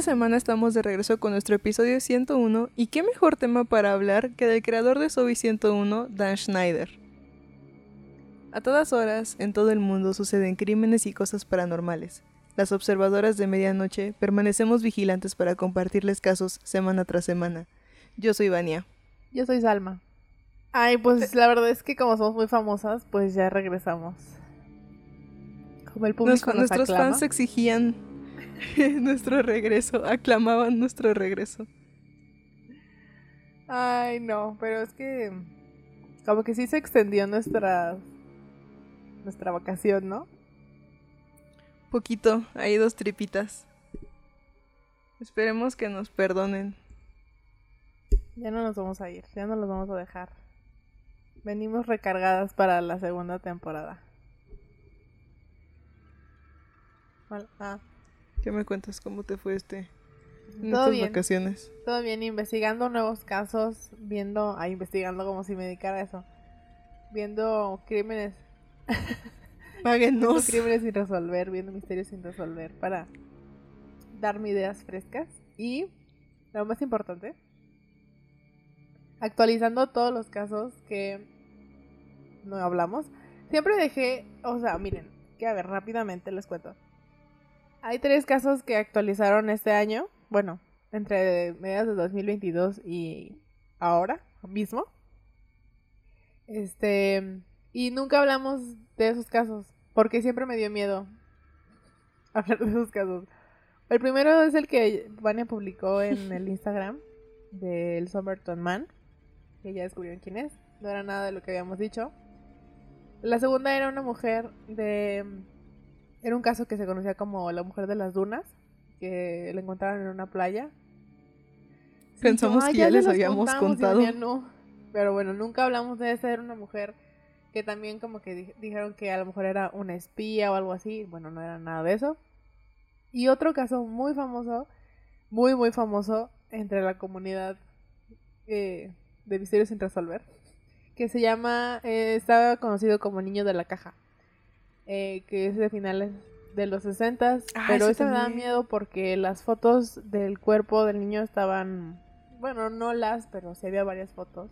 Esta semana estamos de regreso con nuestro episodio 101 y qué mejor tema para hablar que del creador de Zoe 101, Dan Schneider. A todas horas, en todo el mundo suceden crímenes y cosas paranormales. Las observadoras de medianoche permanecemos vigilantes para compartirles casos semana tras semana. Yo soy Vania. Yo soy Salma. Ay, pues la verdad es que como somos muy famosas, pues ya regresamos. Como el público nos, nuestros fans exigían nuestro regreso, aclamaban nuestro regreso. Ay, no, pero es que como que sí se extendió nuestra nuestra vacación, ¿no? Poquito, hay dos tripitas. Esperemos que nos perdonen. Ya no nos vamos a ir, ya no los vamos a dejar. Venimos recargadas para la segunda temporada. Ah. ¿Qué me cuentas? ¿Cómo te fue este? Todo bien. vacaciones. Todo bien, investigando nuevos casos, viendo, ah, investigando como si me dedicara a eso. Viendo crímenes. Páguenos. crímenes sin resolver, viendo misterios sin resolver para darme ideas frescas. Y lo más importante, actualizando todos los casos que no hablamos. Siempre dejé, o sea, miren, que a ver, rápidamente les cuento. Hay tres casos que actualizaron este año, bueno, entre mediados de 2022 y ahora mismo. Este, y nunca hablamos de esos casos, porque siempre me dio miedo hablar de esos casos. El primero es el que Vania publicó en el Instagram del Somerton Man, que ya descubrieron quién es. No era nada de lo que habíamos dicho. La segunda era una mujer de era un caso que se conocía como la mujer de las dunas, que la encontraron en una playa. Pensamos que ya, les habíamos contado. Pero bueno, nunca hablamos de esa. Era una mujer que también como que dijeron que a lo mejor era una espía o algo así. Bueno, no era nada de eso. Y otro caso muy famoso, muy, muy famoso entre la comunidad eh, de misterios sin resolver, que se llama, eh, estaba conocido como Niño de la Caja. Eh, que es de finales de los 60, ah, pero ese me da miedo porque las fotos del cuerpo del niño estaban, bueno, no las, pero sí había varias fotos.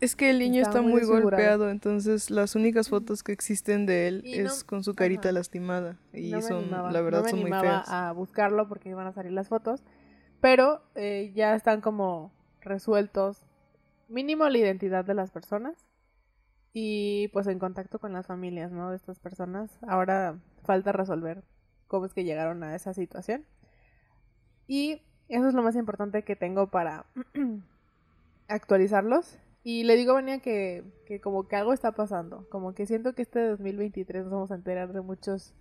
Es que el niño está, muy, golpeado, entonces las únicas fotos que existen de él es con su carita lastimada y son, la verdad, son muy feas. a buscarlo porque iban a salir las fotos, pero eh, ya están como resueltos mínimo la identidad de las personas y pues en contacto con las familias, ¿no? De estas personas. Ahora falta resolver cómo es que llegaron a esa situación. Y eso es lo más importante que tengo para actualizarlos. Y le digo a Vania que, que como que algo está pasando. Como que siento que este 2023 nos vamos a enterar de muchos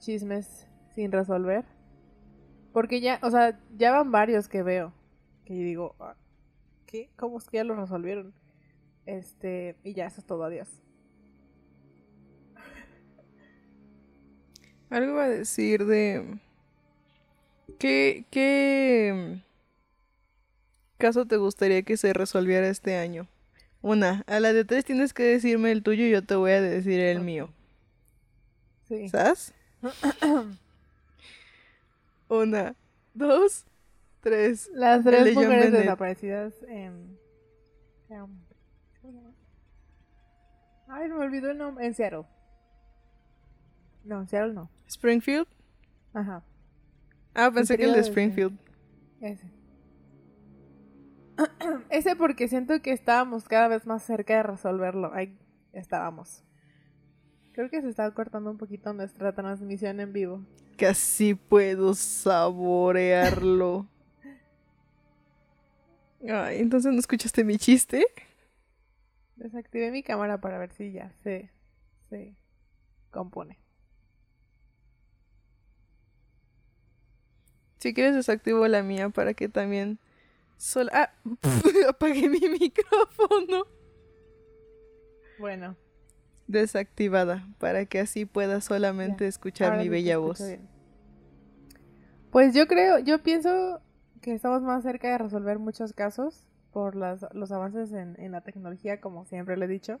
chismes sin resolver. Porque ya, o sea, ya van varios que veo. Que digo, ah, ¿qué? ¿Cómo es que ya lo resolvieron? Este, y ya, eso es todo, adiós. Algo iba a decir de... ¿Qué, ¿Qué caso te gustaría que se resolviera este año? Una, a la de tres tienes que decirme el tuyo y yo te voy a decir el mío. Sí. ¿Sabes? Una, dos, tres. Las tres mujeres desaparecidas en... Ay, me olvidó el nombre. En Seattle. No, en Seattle no. ¿Springfield? Ajá. Ah, pensé que el de Springfield. Ese. Ese porque siento que estábamos cada vez más cerca de resolverlo. Ahí estábamos. Creo que se estaba cortando un poquito nuestra transmisión en vivo. Casi puedo saborearlo. Ay, entonces no escuchaste mi chiste. Desactivé mi cámara para ver si ya se, se compone. Si quieres desactivo la mía para que también... Sol ah, apagué mi micrófono. Bueno. Desactivada, para que así pueda solamente escuchar mi bella voz. Pues yo creo, yo pienso que estamos más cerca de resolver muchos casos por las, los avances en, en, la tecnología, como siempre le he dicho.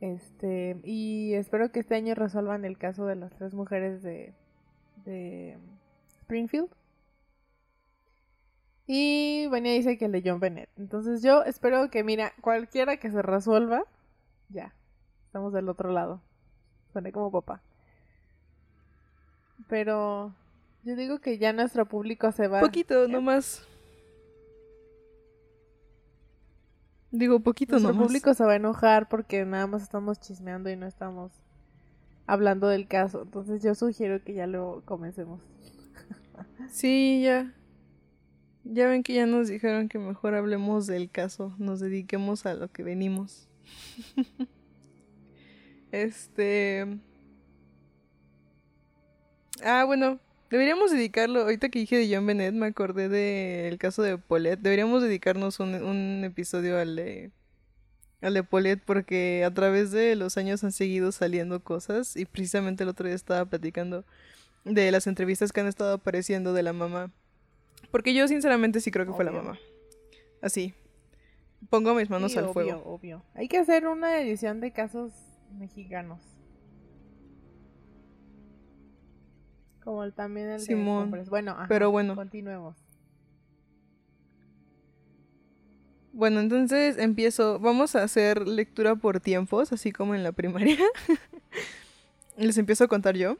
Este, y espero que este año resuelvan el caso de las tres mujeres de, de Springfield. Y Vania dice que de John Bennett. Entonces yo espero que, mira, cualquiera que se resuelva, ya, estamos del otro lado. Suene como papá. Pero yo digo que ya nuestro público se va. Poquito, nomás. Digo, poquito Nuestro nomás. público se va a enojar porque nada más estamos chismeando y no estamos hablando del caso. Entonces yo sugiero que ya lo comencemos. Sí, ya. Ya ven que ya nos dijeron que mejor hablemos del caso, nos dediquemos a lo que venimos. este... Ah, bueno, deberíamos dedicarlo, ahorita que dije de John Bennett, me acordé del caso de Paulette, deberíamos dedicarnos un, un episodio al de, al de Paulette porque a través de los años han seguido saliendo cosas y precisamente el otro día estaba platicando de las entrevistas que han estado apareciendo de la mamá. Porque yo sinceramente sí creo que fue la Obvio. mamá. Así. Pongo mis manos Sí, al obvio, fuego. obvio. Hay que hacer una edición de casos mexicanos. Como el, también el Simón, de. Bueno, ajá, pero bueno. Continuemos. Bueno, entonces empiezo. Vamos a hacer lectura por tiempos, así como en la primaria. Les empiezo a contar yo.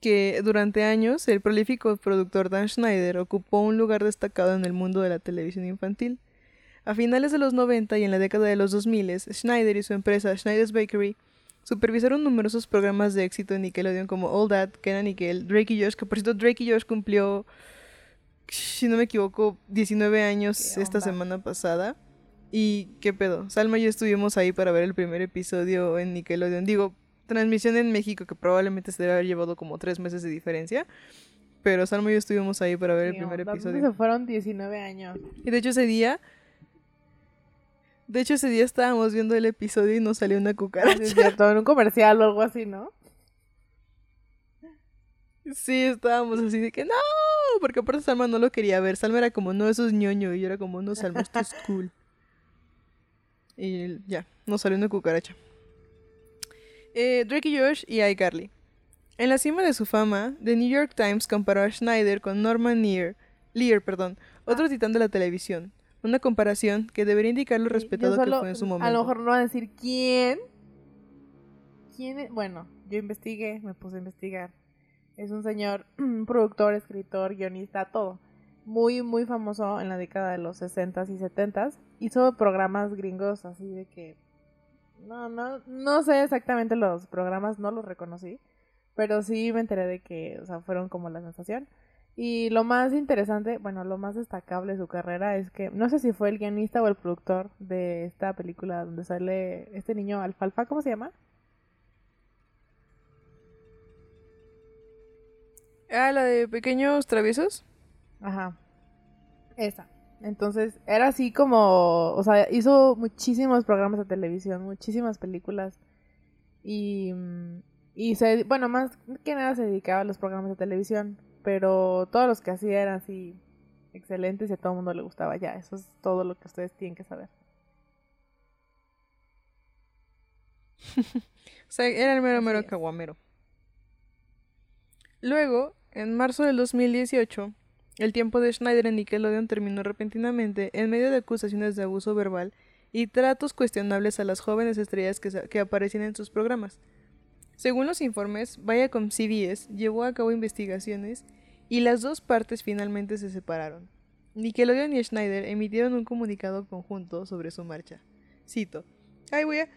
Que durante años el prolífico productor Dan Schneider ocupó un lugar destacado en el mundo de la televisión infantil. A finales de los 90 y en la década de los 2000, Schneider y su empresa Schneider's Bakery supervisaron numerosos programas de éxito en Nickelodeon como All That, Kenan Nickel, Drake y Josh, que por cierto Drake y Josh cumplió, si no me equivoco, 19 años ¿Qué esta semana pasada. Y qué pedo, Salma y yo estuvimos ahí para ver el primer episodio en Nickelodeon. Digo, transmisión en México que probablemente se debe haber llevado como tres meses de diferencia. Pero Salma y yo estuvimos ahí para ver el primer ¿dónde episodio. se fueron 19 años. Y de hecho ese día... De hecho ese día estábamos viendo el episodio y nos salió una Ah, cucaracha. es cierto, en un comercial o algo así, ¿no? Sí, estábamos así de que no, porque aparte Salma no lo quería ver. Salma era como, no, eso es ñoño. Y yo era como, no, Salma, esto es cool. Y ya, nos salió una cucaracha. Eh, Drake y Josh y iCarly. En la cima de su fama, The New York Times comparó a Schneider con Norman Lear, Lear perdón, otro titán de la televisión. Una comparación que debería indicar lo respetado solo- que fue en su momento. A lo mejor no va a decir quién. ¿Quién es? Bueno, yo investigué, me puse a investigar. Es un señor, un productor, escritor, guionista, todo. Muy, muy famoso en la década de los 60s y 70s. Hizo programas gringos así de que... No, no, no sé exactamente los programas, no los reconocí. Pero sí me enteré de que, o sea, fueron como la sensación. Y lo más interesante, bueno, lo más destacable de su carrera es que no sé si fue el guionista o el productor de esta película donde sale este niño Alfalfa, ¿cómo se llama? Ah, la de pequeños traviesos. Ajá. Esa. Entonces, era así como, o sea, hizo muchísimos programas de televisión, muchísimas películas. Y, mm, y se, bueno, más que nada se dedicaba a los programas de televisión, pero todos los que hacía eran así excelentes y a todo el mundo le gustaba. Ya, eso es todo lo que ustedes tienen que saber. O sea, era el mero mero caguamero. Luego, en marzo del 2018, el tiempo de Schneider en Nickelodeon terminó repentinamente en medio de acusaciones de abuso verbal y tratos cuestionables a las jóvenes estrellas que, que aparecían en sus programas. Según los informes, Viacom CBS llevó a cabo investigaciones y las dos partes finalmente se separaron. Nickelodeon y Schneider emitieron un comunicado conjunto sobre su marcha. Cito. Ay, voy a...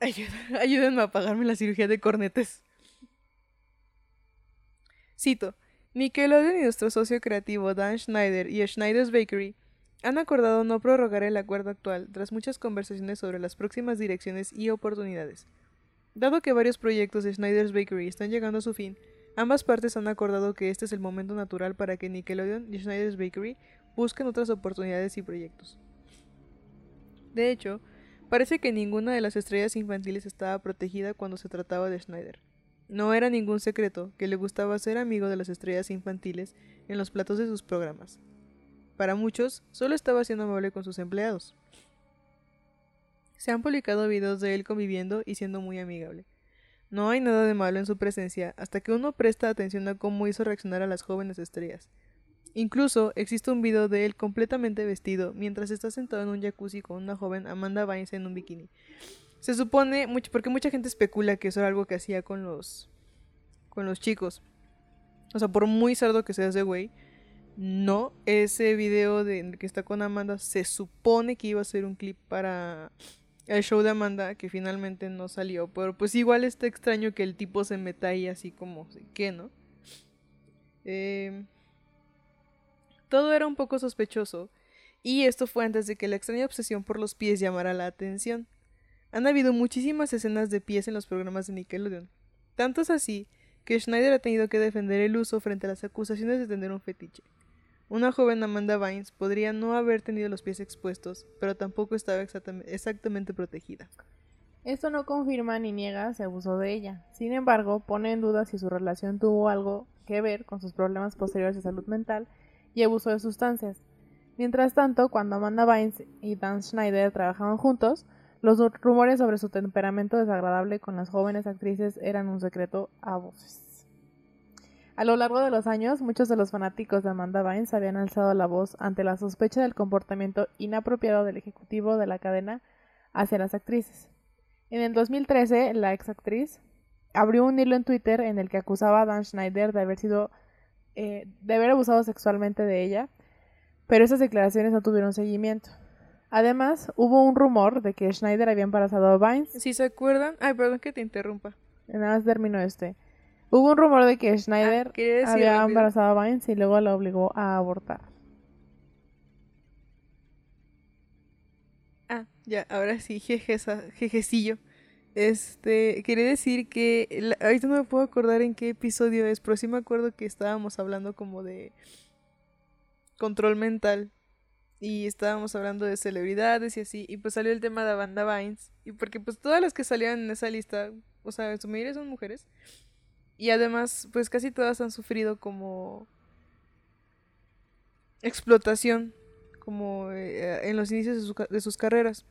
Ayúdenme a pagarme la cirugía de cornetes. Cito. Nickelodeon y nuestro socio creativo Dan Schneider y Schneider's Bakery han acordado no prorrogar el acuerdo actual tras muchas conversaciones sobre las próximas direcciones y oportunidades. Dado que varios proyectos de Schneider's Bakery están llegando a su fin, ambas partes han acordado que este es el momento natural para que Nickelodeon y Schneider's Bakery busquen otras oportunidades y proyectos. De hecho, Parece que ninguna de las estrellas infantiles estaba protegida cuando se trataba de Schneider. No era ningún secreto que le gustaba ser amigo de las estrellas infantiles en los platos de sus programas. Para muchos, solo estaba siendo amable con sus empleados. Se han publicado videos de él conviviendo y siendo muy amigable. No hay nada de malo en su presencia hasta que uno presta atención a cómo hizo reaccionar a las jóvenes estrellas. Incluso existe un video de él completamente vestido mientras está sentado en un jacuzzi con una joven Amanda Bynes en un bikini. Se supone, porque mucha gente especula que eso era algo que hacía con los con los chicos. O sea, por muy cerdo que sea ese güey, no, ese video de que está con Amanda se supone que iba a ser un clip para el show de Amanda que finalmente no salió, pero pues igual está extraño que el tipo se meta ahí así como, ¿qué no? Eh, todo era un poco sospechoso, y esto fue antes de que la extraña obsesión por los pies llamara la atención. Han habido muchísimas escenas de pies en los programas de Nickelodeon. Tanto es así que Schneider ha tenido que defender el uso frente a las acusaciones de tener un fetiche. Una joven Amanda Vines podría no haber tenido los pies expuestos, pero tampoco estaba exactamente protegida. Esto no confirma ni niega si abusó de ella. Sin embargo, pone en duda si su relación tuvo algo que ver con sus problemas posteriores de salud mental y abuso de sustancias. Mientras tanto, cuando Amanda Bynes y Dan Schneider trabajaban juntos, los rumores sobre su temperamento desagradable con las jóvenes actrices eran un secreto a voces. A lo largo de los años, muchos de los fanáticos de Amanda Bynes habían alzado la voz ante la sospecha del comportamiento inapropiado del ejecutivo de la cadena hacia las actrices. En el 2013, la ex actriz abrió un hilo en Twitter en el que acusaba a Dan Schneider de haber sido eh, de haber abusado sexualmente de ella, pero esas declaraciones no tuvieron seguimiento. Además, hubo un rumor de que Schneider había embarazado a Vines. Si se acuerdan, ay, perdón que te interrumpa. Nada más termino este. Hubo un rumor de que Schneider ah, había embarazado a Vines y luego la obligó a abortar. Ah, ya, ahora sí, jejecillo. Este, quería decir que ahorita no me puedo acordar en qué episodio es, pero sí me acuerdo que estábamos hablando como de control mental y estábamos hablando de celebridades y así, y pues salió el tema de Banda Vines, y porque pues todas las que salían en esa lista, o sea, en su mayoría son mujeres, y además pues casi todas han sufrido como explotación, como eh, en los inicios de sus carreras.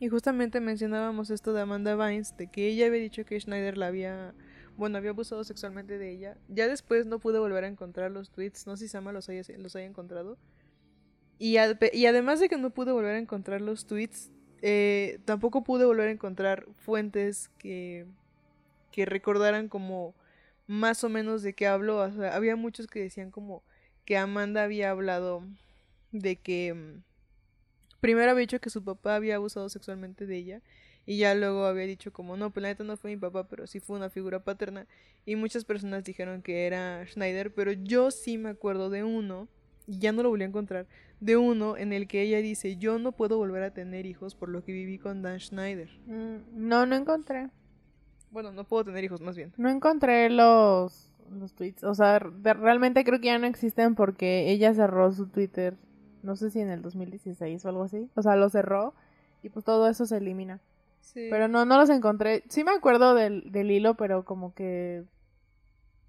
Y justamente mencionábamos esto de Amanda Vines, de que ella había dicho que Schneider la había, bueno, había abusado sexualmente de ella. Ya después no pude volver a encontrar los tweets, no sé si Sama los haya, los haya encontrado. Y, y además de que no pude volver a encontrar los tweets, eh, tampoco pude volver a encontrar fuentes que, que recordaran como más o menos de qué habló. Había muchos que decían como que Amanda había hablado de que mm, primero había dicho que su papá había abusado sexualmente de ella y ya luego había dicho como no, pues la neta no fue mi papá, pero sí fue una figura paterna y muchas personas dijeron que era Schneider, pero yo sí me acuerdo de uno y ya no lo volví a encontrar, de uno en el que ella dice, "Yo no puedo volver a tener hijos por lo que viví con Dan Schneider." Mm, no, no encontré. Bueno, no puedo tener hijos más bien. No encontré los los tweets, o sea, realmente creo que ya no existen porque ella cerró su Twitter no sé si en el 2016 o algo así. O sea, lo cerró y pues todo eso se elimina. Sí. Pero no, no los encontré. Sí me acuerdo del, del hilo, pero como que...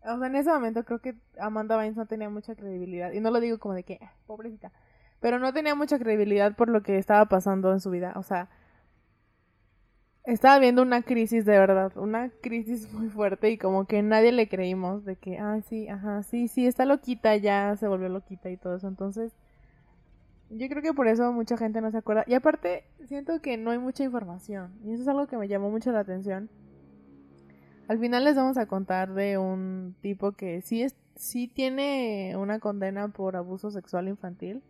O sea, en ese momento creo que Amanda Bynes no tenía mucha credibilidad. Y no lo digo como de que, ah, pobrecita. Pero no tenía mucha credibilidad por lo que estaba pasando en su vida. O sea, estaba viendo una crisis de verdad. Una crisis muy fuerte y como que nadie le creímos de que, ah, sí, ajá, sí, sí, está loquita, ya se volvió loquita y todo eso. Entonces yo creo que por eso mucha gente no se acuerda. Y aparte, siento que no hay mucha información. Y eso es algo que me llamó mucho la atención. Al final les vamos a contar de un tipo que sí, es, sí tiene una condena por abuso sexual infantil.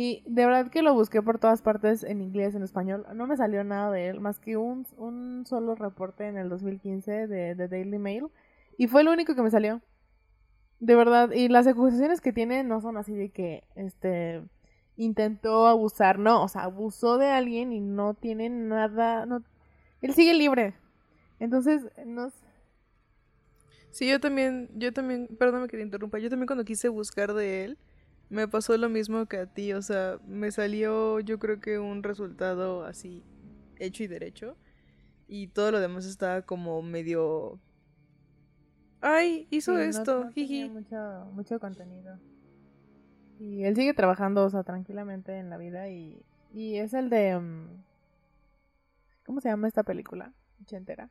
Y de verdad que lo busqué por todas partes en inglés, en español. No me salió nada de él, más que un, un solo reporte en el 2015 de, de Daily Mail. Y fue lo único que me salió. De verdad. Y las acusaciones que tiene no son así de que, este intentó abusar, no, o sea, abusó de alguien y no tiene nada, no, él sigue libre. Entonces, no Sí, yo también, yo también, perdóname que te interrumpa, yo también cuando quise buscar de él, me pasó lo mismo que a ti, o sea, me salió yo creo que un resultado así, hecho y derecho, y todo lo demás estaba como medio... Ay, hizo esto, no, mucho, mucho contenido. Y él sigue trabajando, o sea, tranquilamente en la vida y, y es el de... Mm, ¿Cómo se llama esta película? Ochentera.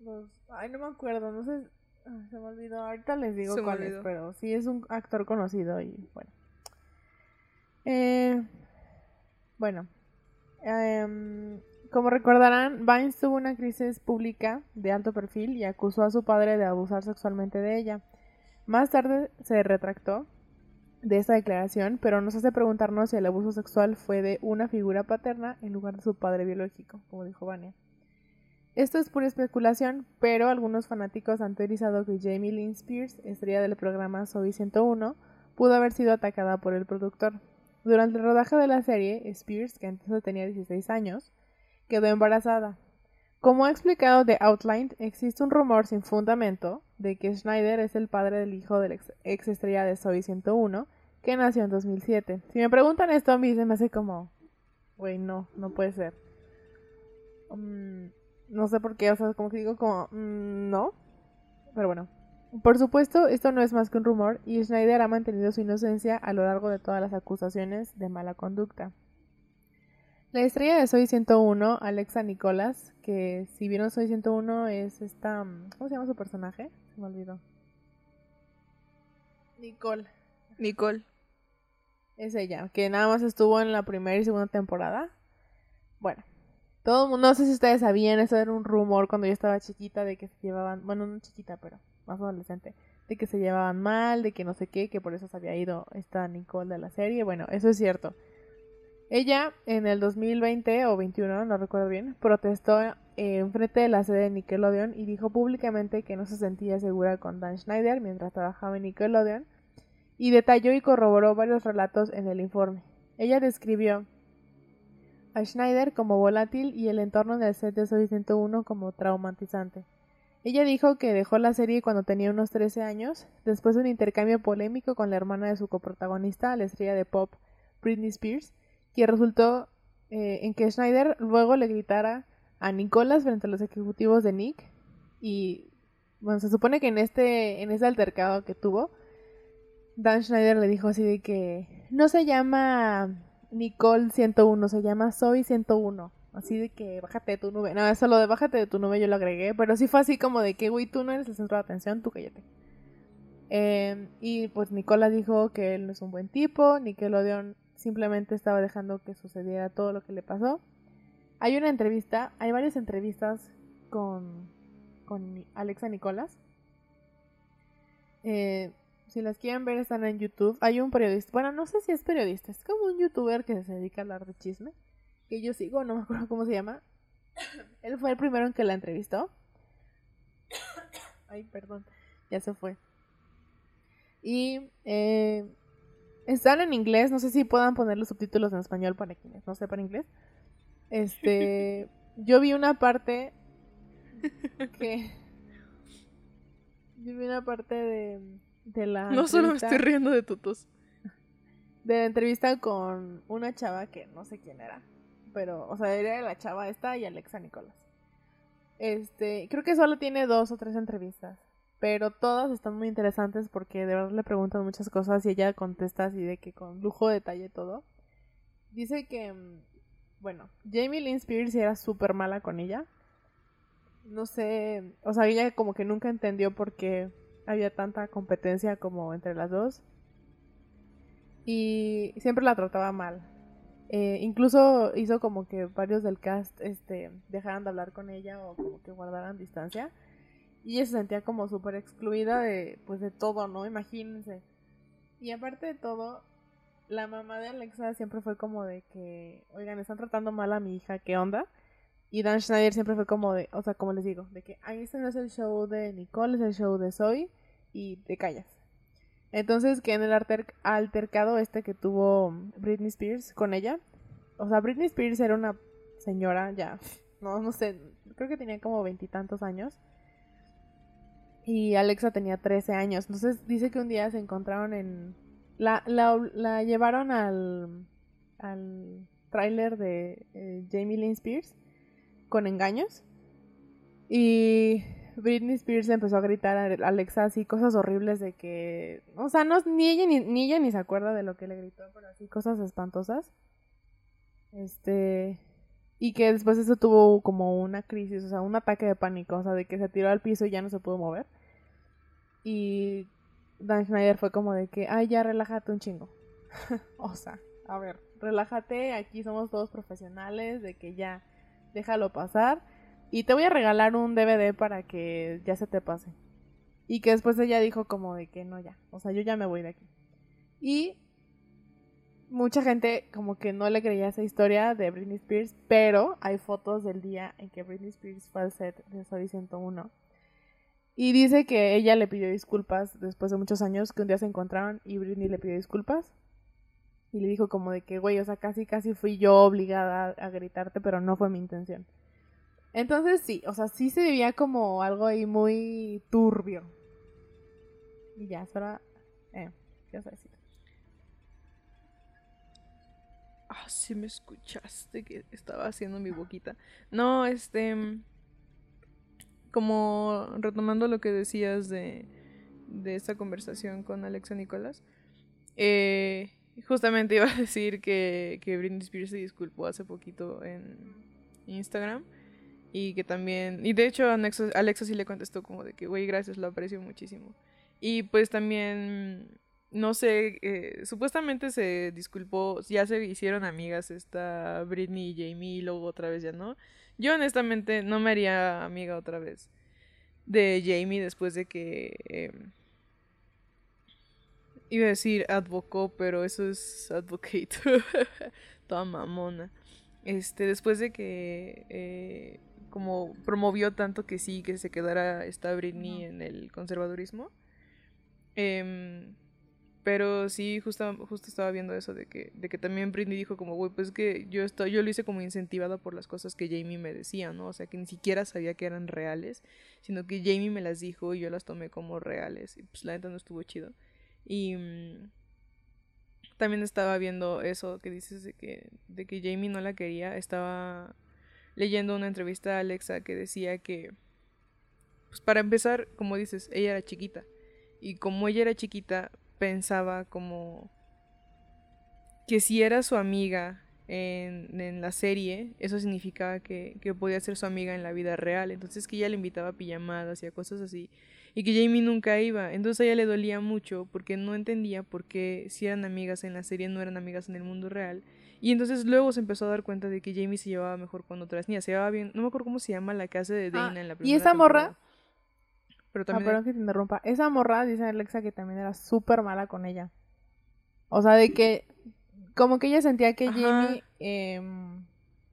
los... Ay, no me acuerdo, no sé... Ay, se me olvidó, ahorita les digo Se cuál es, pero sí es un actor conocido y bueno. Eh, bueno, em, como recordarán, Vines tuvo una crisis pública de alto perfil y acusó a su padre de abusar sexualmente de ella. Más tarde se retractó de esta declaración, pero nos hace preguntarnos si el abuso sexual fue de una figura paterna en lugar de su padre biológico, como dijo Vania. Esto es pura especulación, pero algunos fanáticos han teorizado que Jamie Lynn Spears, estrella del programa Zoe 101, pudo haber sido atacada por el productor. Durante el rodaje de la serie, Spears, que entonces tenía 16 años, quedó embarazada. Como ha explicado The Outline, existe un rumor sin fundamento de que Schneider es el padre del hijo del ex, ex estrella de Zoe 101, que nació en 2007. Si me preguntan esto, a mí se me hace como, güey, no, no puede ser. Mm, no sé por qué, o sea, como que digo como, mm, no. Pero bueno. Por supuesto, esto no es más que un rumor y Schneider ha mantenido su inocencia a lo largo de todas las acusaciones de mala conducta. La estrella de Soy 101, Alexa Nicolas, que si vieron Soy 101 es esta... mm, ¿Cómo se llama su personaje? Se me olvidó. Nicole. Nicole. Es ella, que nada más estuvo en la primera y segunda temporada. Bueno, todo el mundo, no sé si ustedes sabían, eso era un rumor cuando yo estaba chiquita de que se llevaban, bueno, no chiquita, pero más adolescente, de que se llevaban mal, de que no sé qué, que por eso se había ido esta Nicole de la serie. Bueno, eso es cierto. Ella en el 2020 o 21, no recuerdo bien, protestó eh, enfrente de la sede de Nickelodeon y dijo públicamente que no se sentía segura con Dan Schneider mientras trabajaba en Nickelodeon y detalló y corroboró varios relatos en el informe. Ella describió a Schneider como volátil y el entorno del set de Soy 101 como traumatizante. Ella dijo que dejó la serie cuando tenía unos 13 años, después de un intercambio polémico con la hermana de su coprotagonista, la estrella de pop Britney Spears, que resultó eh, en que Schneider luego le gritara a Nicolas frente a los ejecutivos de Nick y bueno, se supone que en este en ese altercado que tuvo Dan Schneider le dijo así de que no se llama Nicole 101, se llama Soy 101. Así de que bájate de tu nube. No, eso lo de bájate de tu nube yo lo agregué, pero sí fue así como de que, güey, tú no eres el centro de atención, tú cállate. Eh, y pues Nicola dijo que él no es un buen tipo, Nickelodeon simplemente estaba dejando que sucediera todo lo que le pasó. Hay una entrevista, hay varias entrevistas con, con Alexa Nicolas. Eh, si las quieren ver están en YouTube. Hay un periodista, bueno, no sé si es periodista, es como un youtuber que se dedica a hablar de chisme, que yo sigo, no me acuerdo cómo se llama. Él fue el primero en que la entrevistó. Ay, perdón, ya se fue. Y eh, están en inglés, no sé si puedan poner los subtítulos en español para quienes no sepan inglés. Este, yo vi una parte que yo vi una parte de, de la No solo me estoy riendo de tutos. de la entrevista con una chava que no sé quién era, pero, o sea, era la chava esta y Alexa Nicolás. Este, creo que solo tiene dos o tres entrevistas, pero todas están muy interesantes porque de verdad le preguntan muchas cosas y ella contesta así de que con lujo de detalle todo. Dice que, mm, bueno, Jamie Lynn Spears era súper mala con ella. No sé, o sea, ella como que nunca entendió por qué había tanta competencia como entre las dos y siempre la trataba mal. Eh, incluso hizo como que varios del cast este, dejaran de hablar con ella o como que guardaran distancia. Y ella se sentía como súper excluida de, pues, de todo, ¿no? Imagínense. Y aparte de todo, la mamá de Alexa siempre fue como de que, oigan, están tratando mal a mi hija, ¿qué onda? Y Dan Schneider siempre fue como de, o sea, como les digo, de que, ay, este no es el show de Nicole, es el show de Zoe y te callas. Entonces, que en el alter- altercado este que tuvo Britney Spears con ella, o sea, Britney Spears era una señora ya, no, no sé, creo que tenía como veintitantos años. Y Alexa tenía 13 años. Entonces dice que un día se encontraron en... La, la, la llevaron al, al tráiler de eh, Jamie Lynn Spears con engaños. Y Britney Spears empezó a gritar a Alexa así cosas horribles de que... O sea, no, ni, ella, ni, ni ella ni se acuerda de lo que le gritó, pero así cosas espantosas. Este... Y que después eso tuvo como una crisis, o sea, un ataque de pánico, o sea, de que se tiró al piso y ya no se pudo mover. Y Dan Schneider fue como de que, ay, ya relájate un chingo. o sea, a ver, relájate, aquí somos todos profesionales, de que ya déjalo pasar. Y te voy a regalar un DVD para que ya se te pase. Y que después ella dijo como de que no, ya, o sea, yo ya me voy de aquí. Y mucha gente como que no le creía esa historia de Britney Spears, pero hay fotos del día en que Britney Spears fue al set de Soy 101. Y dice que ella le pidió disculpas después de muchos años que un día se encontraron y Britney le pidió disculpas. Y le dijo como de que, güey, o sea, casi casi fui yo obligada a gritarte, pero no fue mi intención. Entonces sí, o sea, sí se vivía como algo ahí muy turbio. Y ya, eso era... Eh, ¿qué vas a decir? Ah, sí me escuchaste que estaba haciendo mi boquita. No, este... Como retomando lo que decías de, de esta conversación con Alexa Nicolás. Eh, justamente iba a decir que, que Britney Spears se disculpó hace poquito en Instagram. Y que también... Y de hecho Alexa, Alexa sí le contestó como de que, güey, gracias, lo aprecio muchísimo. Y pues también no sé, eh, supuestamente se disculpó, ya se hicieron amigas esta Britney y Jamie y luego otra vez ya no. Yo honestamente no me haría amiga otra vez de Jamie después de que... Em, iba a decir advocó, pero eso es advocate. Toda mamona. Este, después de que eh, como promovió tanto que sí, que se quedara esta Britney en el conservadurismo. Eh, pero sí, justo, justo estaba viendo eso de que, de que también Britney dijo como, güey, pues que yo, estoy, yo lo hice como incentivada por las cosas que Jamie me decía, ¿no? O sea, que ni siquiera sabía que eran reales, sino que Jamie me las dijo y yo las tomé como reales. Y pues la neta no estuvo chido. Y mm, también estaba viendo eso que dices de que, de que Jamie no la quería. Estaba leyendo una entrevista a Alexa que decía que, pues para empezar, como dices, ella era chiquita. Y como ella era chiquita, pensaba como que si era su amiga en, en la serie, eso significaba que, que, podía ser su amiga en la vida real. Entonces que ella le invitaba a pijamadas y a cosas así. Y que Jamie nunca iba. Entonces a ella le dolía mucho porque no entendía por qué si eran amigas en la serie no eran amigas en el mundo real. Y entonces luego se empezó a dar cuenta de que Jamie se llevaba mejor con otras niñas. Se llevaba bien. No me acuerdo cómo se llama la casa de Dana ah, en la primera Y esa morra pero ah, también... que te interrumpa. Esa morra, dice Alexa, que también era súper mala con ella. O sea, de que... Como que ella sentía que Jamie em,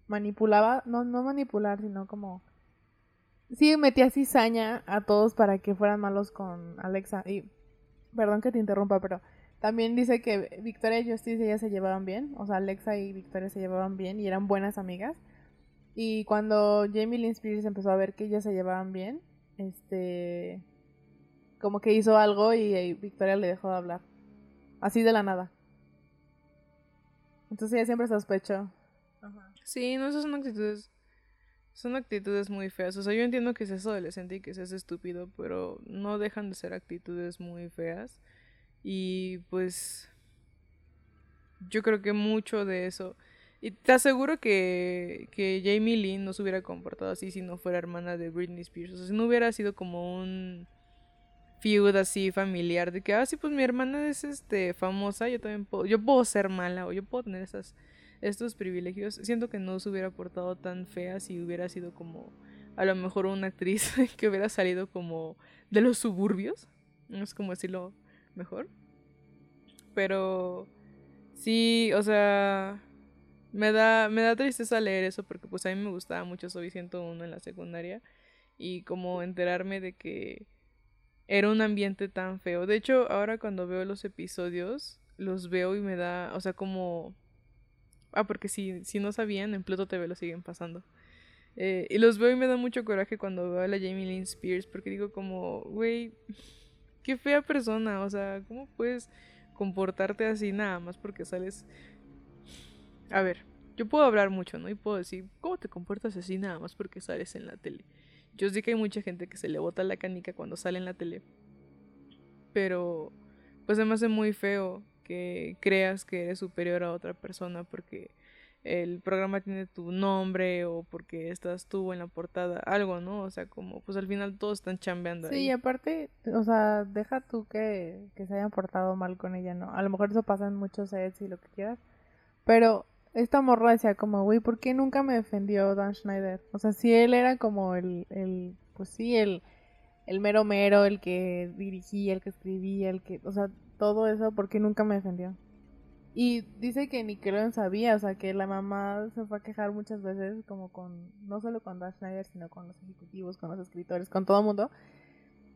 manipulaba... No, no manipular, sino como... Sí, metía cizaña a todos para que fueran malos con Alexa. Y... Perdón que te interrumpa, pero... También dice que Victoria y Justice y ella se llevaban bien. O sea, Alexa y Victoria se llevaban bien y eran buenas amigas. Y cuando Jamie Lynn Spears empezó a ver que ellas se llevaban bien, este, como que hizo algo y, Victoria le dejó de hablar. Así de la nada. Entonces ella siempre sospechó. Sí, no, esas son actitudes. Son actitudes muy feas. O sea, yo entiendo que seas adolescente y que seas estúpido, pero no dejan de ser actitudes muy feas. Y pues. Yo creo que mucho de eso. Y te aseguro que, que Jamie Lynn no se hubiera comportado así si no fuera hermana de Britney Spears. O sea, si no hubiera sido como un feud así familiar de que, ah, sí, pues mi hermana es este famosa, yo también puedo, yo puedo ser mala o yo puedo tener esas, estos privilegios. Siento que no se hubiera portado tan fea si hubiera sido como a lo mejor una actriz que hubiera salido como de los suburbios. Es como decirlo mejor. Pero sí, o sea, me da, me da tristeza leer eso porque pues a mí me gustaba mucho Soy 101 en la secundaria y como enterarme de que era un ambiente tan feo. De hecho, ahora cuando veo los episodios, los veo y me da, o sea, como... Ah, porque si, si no sabían, en Pluto TV lo siguen pasando. Eh, y los veo y me da mucho coraje cuando veo a la Jamie Lynn Spears porque digo como, güey, qué fea persona, o sea, ¿cómo puedes comportarte así nada más porque sales a ver, yo puedo hablar mucho, ¿no? Y puedo decir, ¿cómo te comportas así nada más porque sales en la tele? Yo sé que hay mucha gente que se le bota la canica cuando sale en la tele. Pero, pues se me hace muy feo que creas que eres superior a otra persona porque el programa tiene tu nombre o porque estás tú en la portada, algo, ¿no? O sea, como pues al final todos están chambeando. Sí, y aparte, o sea, deja tú que, que se hayan portado mal con ella, ¿no? A lo mejor eso pasa en muchos sets y lo que quieras, pero esta morra decía como, güey, ¿por qué nunca me defendió Dan Schneider? O sea, si él era como el, el pues sí, el, el mero mero, el que dirigía, el que escribía, el que, o sea, todo eso, ¿por qué nunca me defendió? Y dice que Nickelodeon sabía, o sea, que la mamá se fue a quejar muchas veces, como con, no solo con Dan Schneider, sino con los ejecutivos, con los escritores, con todo el mundo.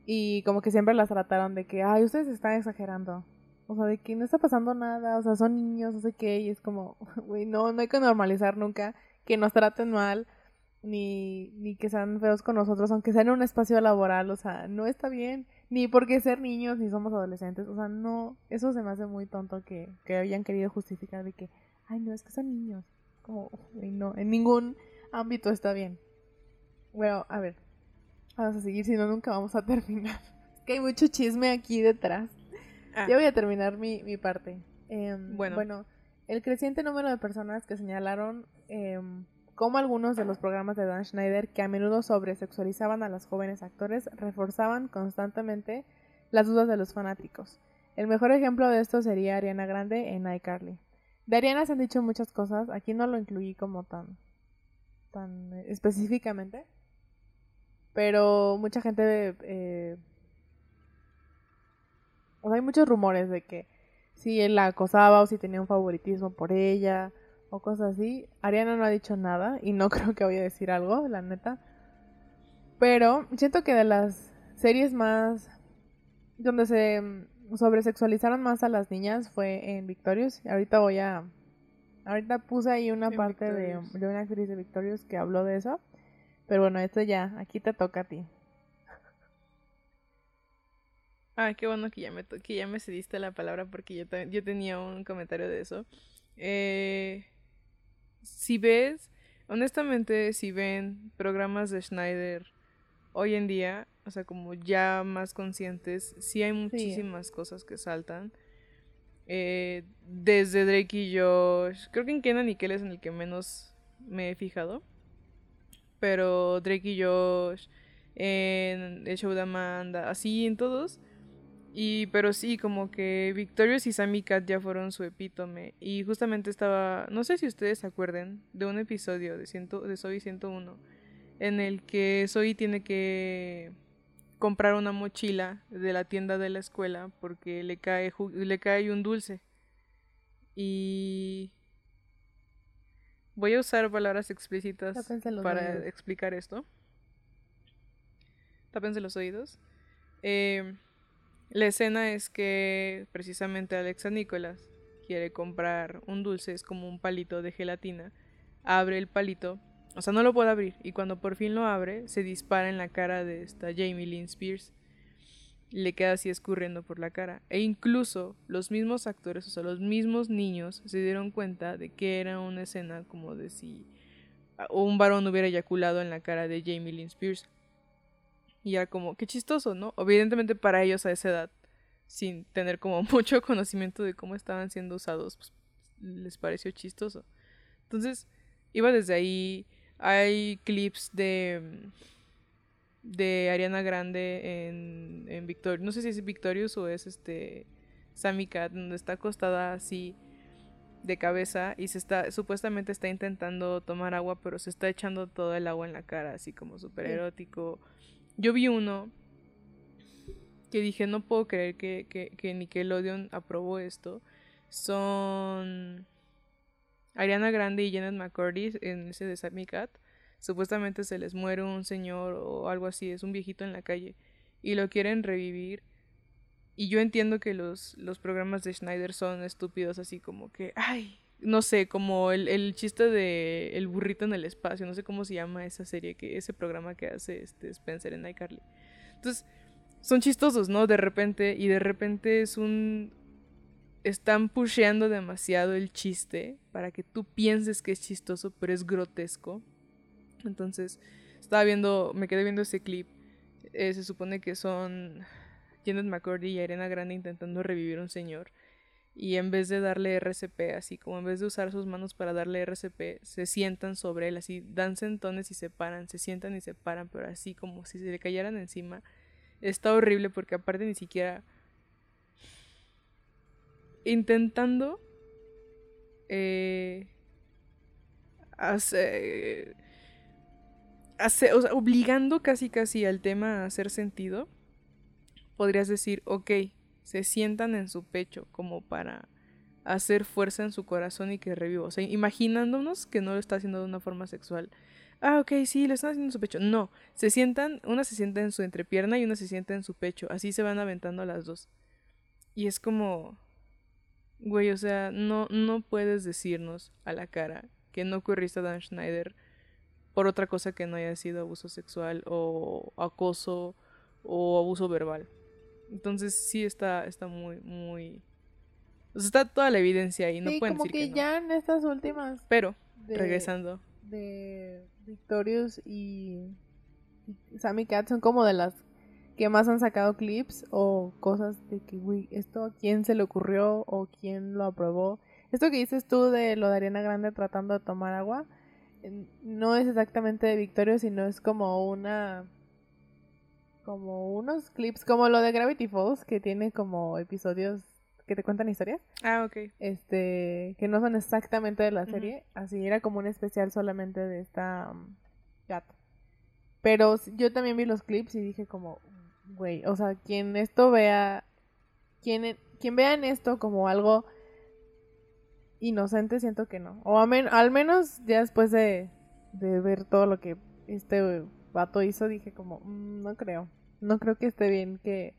Y como que siempre las trataron de que, ay, ustedes están exagerando. O sea, de que no está pasando nada, o sea, son niños, no sé qué, y es como, güey, no, no hay que normalizar nunca que nos traten mal, ni, ni que sean feos con nosotros, aunque sea en un espacio laboral, o sea, no está bien, ni porque ser niños, ni somos adolescentes, o sea, no, eso se me hace muy tonto que, que hayan querido justificar de que, ay, no, es que son niños, como, güey, no, en ningún ámbito está bien. Bueno, a ver, vamos a seguir, si no, nunca vamos a terminar. Es que hay mucho chisme aquí detrás. Ah, Ya voy a terminar mi, mi parte. Em, Bueno. bueno, el creciente número de personas que señalaron em, cómo algunos de los programas de Dan Schneider, que a menudo sobresexualizaban a los jóvenes actores, reforzaban constantemente las dudas de los fanáticos. El mejor ejemplo de esto sería Ariana Grande en iCarly. De Ariana se han dicho muchas cosas, aquí no lo incluí como tan, tan eh, específicamente, pero mucha gente eh, hay muchos rumores de que si él la acosaba o si tenía un favoritismo por ella o cosas así. Ariana no ha dicho nada y no creo que vaya a decir algo, la neta. Pero siento que de las series más donde se mm, sobresexualizaron más a las niñas fue en Victorious. Ahorita voy a ahorita puse ahí una En parte de, de una actriz de Victorious que habló de eso. Pero bueno, esto ya, aquí te toca a ti. Ah, qué bueno que ya me, que ya me cediste la palabra porque yo, yo tenía un comentario de eso. Eh, si ves, honestamente, si ven programas de Schneider hoy en día, o sea, como ya más conscientes, sí hay muchísimas cosas que saltan. Eh, desde Drake y Josh, creo que en Kenan y Kel es en el que menos me he fijado. Pero Drake y Josh, en el show de Amanda, así en todos. Y, pero sí, como que Victorious y Sammy Cat ya fueron su epítome. Y justamente estaba, no sé si ustedes se acuerden, de un episodio de, ciento, de Zoe 101, en el que Zoe tiene que comprar una mochila de la tienda de la escuela porque le cae, le cae un dulce. Y voy a usar palabras explícitas para oídos. explicar esto. Tápense los oídos. Eh, la escena es que precisamente Alexa Nicholas quiere comprar un dulce, es como un palito de gelatina. Abre el palito, o sea, no lo puede abrir. Y cuando por fin lo abre, se dispara en la cara de esta Jamie Lynn Spears. Le queda así escurriendo por la cara. E incluso los mismos actores, o sea, los mismos niños, se dieron cuenta de que era una escena como de si un varón hubiera eyaculado en la cara de Jamie Lynn Spears. Y era como, qué chistoso, ¿no? Evidentemente para ellos a esa edad, sin tener como mucho conocimiento de cómo estaban siendo usados, pues les pareció chistoso. Entonces, iba desde ahí. Hay clips de de Ariana Grande en, en Victorious. No sé si es Victorious o es este Sammy Cat, donde está acostada así de cabeza y se está supuestamente está intentando tomar agua, pero se está echando todo el agua en la cara, así como súper Sí. Yo vi uno que dije, no puedo creer que, que, que Nickelodeon aprobó esto. Son Ariana Grande y Janet McCurdy en ese de Sammy Cat. Supuestamente se les muere un señor o algo así, es un viejito en la calle y lo quieren revivir. Y yo entiendo que los, los programas de Schneider son estúpidos, así como que, ay, no sé, como el, el chiste de El burrito en el espacio, no sé cómo se llama esa serie, que ese programa que hace este Spencer en iCarly. Entonces, son chistosos, ¿no? De repente, y de repente es un... Están pusheando demasiado el chiste para que tú pienses que es chistoso, pero es grotesco. Entonces, estaba viendo, me quedé viendo ese clip. Eh, se supone que son Janet McCurdy y Arena Grande intentando revivir un señor. Y en vez de darle RCP, así como en vez de usar sus manos para darle RCP, se sientan sobre él, así dan sentones y se paran, se sientan y se paran, pero así como si se le cayeran encima. Está horrible porque aparte ni siquiera intentando eh, hacer, hacer o sea, obligando casi casi al tema a hacer sentido, podrías decir, ok, se sientan en su pecho como para hacer fuerza en su corazón y que reviva. O sea, imaginándonos que no lo está haciendo de una forma sexual. Ah, ok, sí, lo están haciendo en su pecho. No, se sientan, una se sienta en su entrepierna y una se sienta en su pecho. Así se van aventando las dos. Y es como, güey, o sea, no, no puedes decirnos a la cara que no ocurriste a Dan Schneider por otra cosa que no haya sido abuso sexual o acoso o abuso verbal. Entonces sí está, está muy, muy... O sea, está toda la evidencia ahí, no sí, pueden como decir que, que, no. ya en estas últimas Pero, de- regresando. de Victorious y, y Sammy Cat son como de las que más han sacado clips o cosas de que, güey, esto a quién se le ocurrió o quién lo aprobó. Esto que dices tú de lo de Ariana Grande tratando de tomar agua, eh, no es exactamente de Victorious, sino es como una como unos clips, como lo de Gravity Falls, que tiene como episodios que te cuentan historias. Ah, ok. este que no son exactamente de la serie. Así era como un especial solamente de esta um, gata. Pero yo también vi los clips y dije como güey o sea quien esto vea quien e- quien vea en esto como algo inocente siento que no. O men- al menos ya después de, de ver todo lo que este vato hizo dije como "Mm, no creo no creo que esté bien que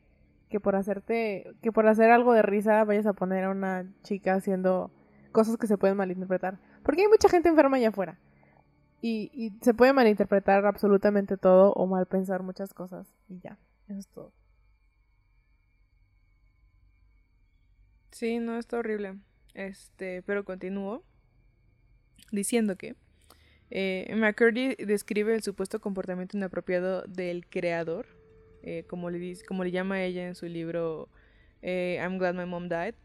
que por hacerte, que por hacer algo de risa vayas a poner a una chica haciendo cosas que se pueden malinterpretar. Porque hay mucha gente enferma allá afuera. Y, se puede malinterpretar absolutamente todo o mal pensar muchas cosas. Y ya, eso es todo. Sí, no, está horrible. Este, pero continúo diciendo que eh, McCurdy describe el supuesto comportamiento inapropiado del creador, eh, como, le dice, como le llama ella en su libro eh, I'm Glad My Mom Died,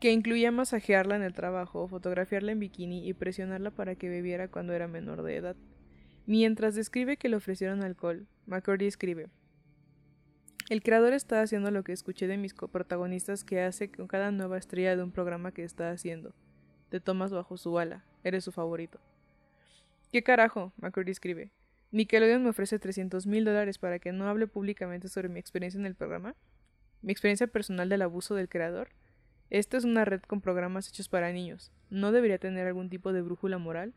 que incluía masajearla en el trabajo, fotografiarla en bikini y presionarla para que bebiera cuando era menor de edad. Mientras describe que le ofrecieron alcohol, McCurdy escribe el creador está haciendo lo que escuché de mis coprotagonistas que hace con cada nueva estrella de un programa que está haciendo. Te tomas bajo su ala, eres su favorito. ¿Qué carajo? McCurdy escribe. Nickelodeon me ofrece 300 mil dólares para que no hable públicamente sobre mi experiencia en el programa. Mi experiencia personal del abuso del creador. Esta es una red con programas hechos para niños. ¿No debería tener algún tipo de brújula moral?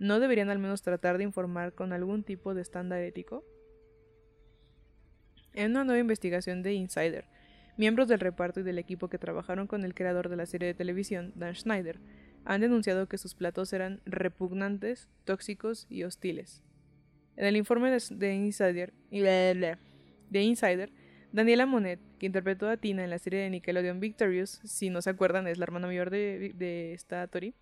¿No deberían al menos tratar de informar con algún tipo de estándar ético? En una nueva investigación de Insider, miembros del reparto y del equipo que trabajaron con el creador de la serie de televisión, Dan Schneider, han denunciado que sus platos eran repugnantes, tóxicos y hostiles. En el informe de, de Insider, de Daniela Monet, que interpretó a Tina en la serie de Nickelodeon Victorious, si no se acuerdan es la hermana mayor de, de esta Tori,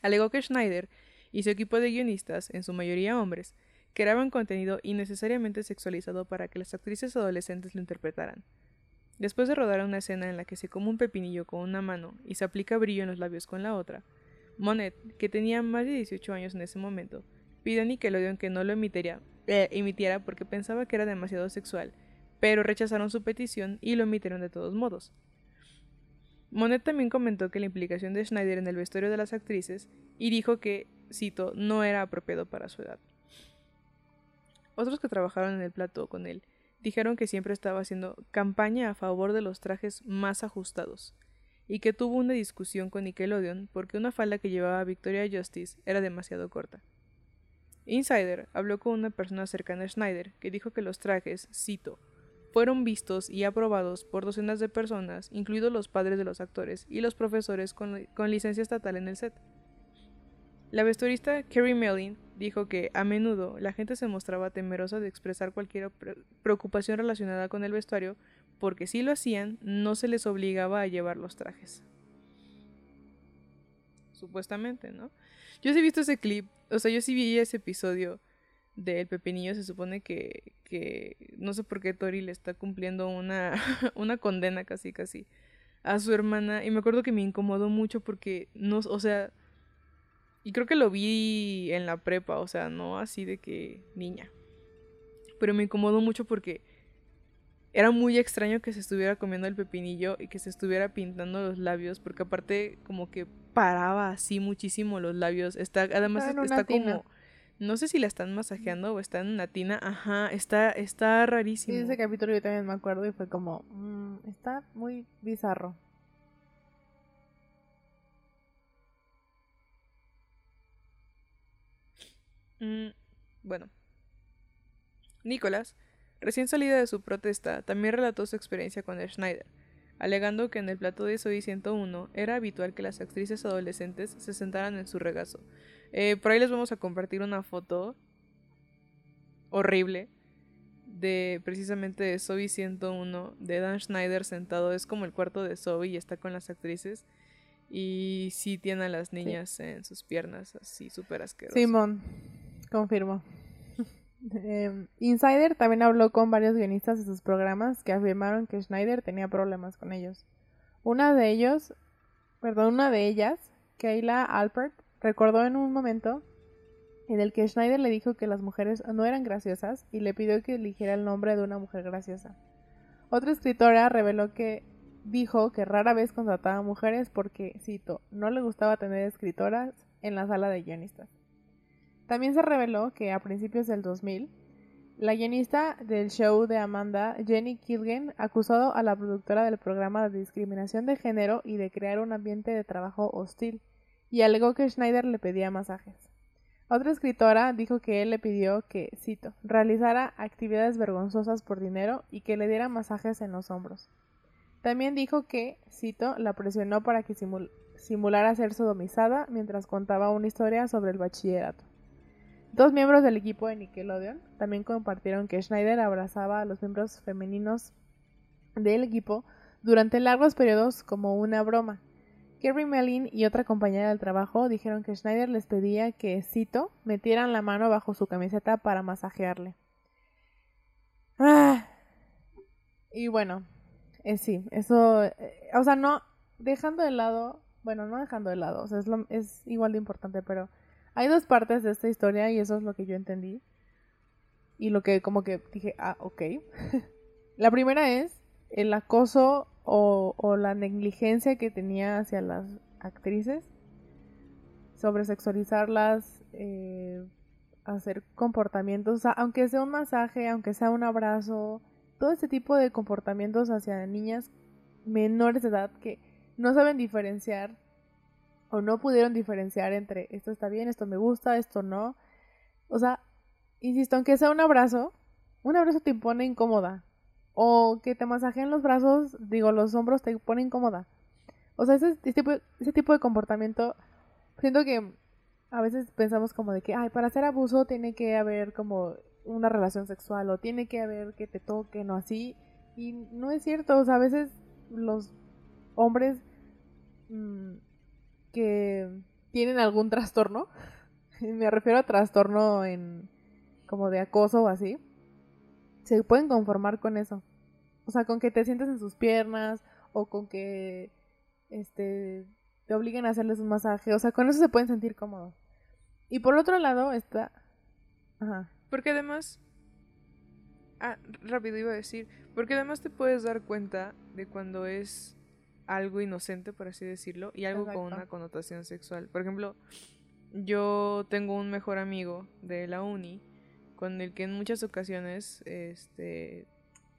alegó que Schneider y su equipo de guionistas, en su mayoría hombres, creaban contenido innecesariamente sexualizado para que las actrices adolescentes lo interpretaran. Después de rodar una escena en la que se come un pepinillo con una mano y se aplica brillo en los labios con la otra, Monet, que tenía más de 18 años en ese momento, pidió a Nickelodeon que no lo emitiera, eh, emitiera porque pensaba que era demasiado sexual, pero rechazaron su petición y lo emitieron de todos modos. Monet también comentó que la implicación de Schneider en el vestuario de las actrices y dijo que, cito, no era apropiado para su edad. Otros que trabajaron en el plató con él dijeron que siempre estaba haciendo campaña a favor de los trajes más ajustados y que tuvo una discusión con Nickelodeon porque una falda que llevaba Victoria Justice era demasiado corta. Insider habló con una persona cercana a Schneider que dijo que los trajes, cito, fueron vistos y aprobados por docenas de personas, incluidos los padres de los actores y los profesores con, licencia estatal en el set. La vestuarista Kerry Mellin dijo que a menudo la gente se mostraba temerosa de expresar cualquier pre preocupación relacionada con el vestuario porque si lo hacían no se les obligaba a llevar los trajes. Supuestamente, ¿no? Yo sí he visto ese clip, o sea, yo sí vi ese episodio del pepinillo, se supone que, que no sé por qué Tori le está cumpliendo una, una condena casi casi a su hermana y me acuerdo que me incomodó mucho porque no, o sea, y creo que lo vi en la prepa, o sea, no así de que niña. Pero me incomodó mucho porque era muy extraño que se estuviera comiendo el pepinillo y que se estuviera pintando los labios, porque aparte como que paraba así muchísimo los labios. Está, además está como no sé si la están masajeando o está en una tina. Ajá, está, está rarísimo. Sí, ese capítulo yo también me acuerdo y fue como, mm, está muy bizarro. Mm, bueno. Nicolás, recién salida de su protesta, también relató su experiencia con el Schneider, alegando que en el plato de Soy 101 era habitual que las actrices adolescentes se sentaran en su regazo. Eh, por ahí les vamos a compartir una foto horrible de precisamente de Zoe 101 de Dan Schneider sentado. Es como el cuarto de Zoe y está con las actrices. Y sí tiene a las niñas en sus piernas, así súper asqueroso. Simón, confirmo. Em, Insider también habló con varios guionistas de sus programas que afirmaron que Schneider tenía problemas con ellos. Una de ellos, perdón, una de ellas, Kayla Alpert, recordó en un momento en el que Schneider le dijo que las mujeres no eran graciosas y le pidió que eligiera el nombre de una mujer graciosa. Otra escritora reveló que dijo que rara vez contrataba mujeres porque, cito, no le gustaba tener escritoras en la sala de guionistas. También se reveló que a principios del 2000, la guionista del show de Amanda, Jenny Kilgen, acusó a la productora del programa de discriminación de género y de crear un ambiente de trabajo hostil, y alegó que Schneider le pedía masajes. Otra escritora dijo que él le pidió que, cito, realizara actividades vergonzosas por dinero y que le diera masajes en los hombros. También dijo que, cito, la presionó para que simulara ser sodomizada mientras contaba una historia sobre el bachillerato. Dos miembros del equipo de Nickelodeon también compartieron que Schneider abrazaba a los miembros femeninos del equipo durante largos periodos como una broma. Kerry Mellin y otra compañera del trabajo dijeron que Schneider les pedía que, cito, metieran la mano bajo su camiseta para masajearle. Ah. Y bueno, eh, sí, eso, eh, o sea, no, dejando de lado, bueno, no dejando de lado, o sea, es, es igual de importante, pero hay dos partes de esta historia y eso es lo que yo entendí. Y lo que como que dije, ah, ok. la primera es el acoso o, la negligencia que tenía hacia las actrices. Sobre sexualizarlas, eh, hacer comportamientos, aunque sea un masaje, aunque sea un abrazo, todo este tipo de comportamientos hacia niñas menores de edad que no saben diferenciar o no pudieron diferenciar entre esto está bien, esto me gusta, esto no. O sea, insisto, aunque sea un abrazo, un abrazo te impone incómoda. O que te masajeen los brazos, digo, los hombros te pone incómoda. O sea, ese, tipo, ese tipo de comportamiento, siento que a veces pensamos como de que, ay, para hacer abuso tiene que haber como una relación sexual o tiene que haber que te toquen o así. Y no es cierto, o sea, a veces los hombres mmm, que tienen algún trastorno, me refiero a trastorno en como de acoso o así, se pueden conformar con eso. O sea, con que te sientes en sus piernas o con que este te obliguen a hacerles un masaje, o sea, con eso se pueden sentir cómodos. Y por otro lado está Ajá. Porque además Ah, rápido iba a decir, porque además te puedes dar cuenta de cuando es algo inocente, por así decirlo, y algo con una connotación sexual. Por ejemplo, yo tengo un mejor amigo de la uni con el que en muchas ocasiones este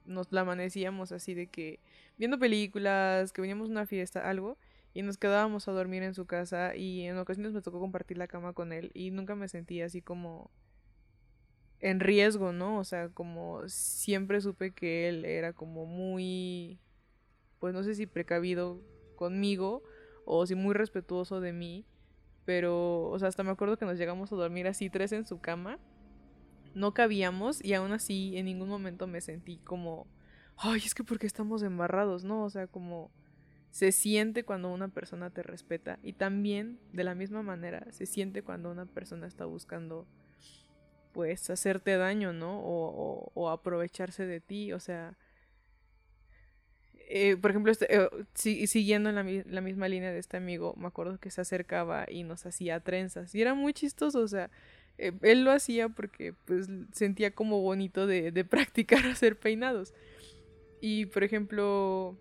nos la amanecíamos así de que viendo películas, que veníamos a una fiesta, algo, y nos quedábamos a dormir en su casa y en ocasiones me tocó compartir la cama con él y nunca me sentí así como en riesgo, ¿no? O sea, como siempre supe que él era como muy pues no sé si precavido conmigo o si muy respetuoso de mí, pero, o sea, hasta me acuerdo que nos llegamos a dormir así tres en su cama, no cabíamos y aún así en ningún momento me sentí como, ay, es que porque estamos embarrados, ¿no? O sea, como se siente cuando una persona te respeta y también de la misma manera se siente cuando una persona está buscando pues hacerte daño, ¿no? O, o, o aprovecharse de ti, o sea, eh, por ejemplo, este, eh, si- siguiendo en la, la misma línea de este amigo, me acuerdo que se acercaba y nos hacía trenzas. Y era muy chistoso, o sea, eh, él lo hacía porque pues sentía como bonito de, de practicar hacer peinados. Y por ejemplo,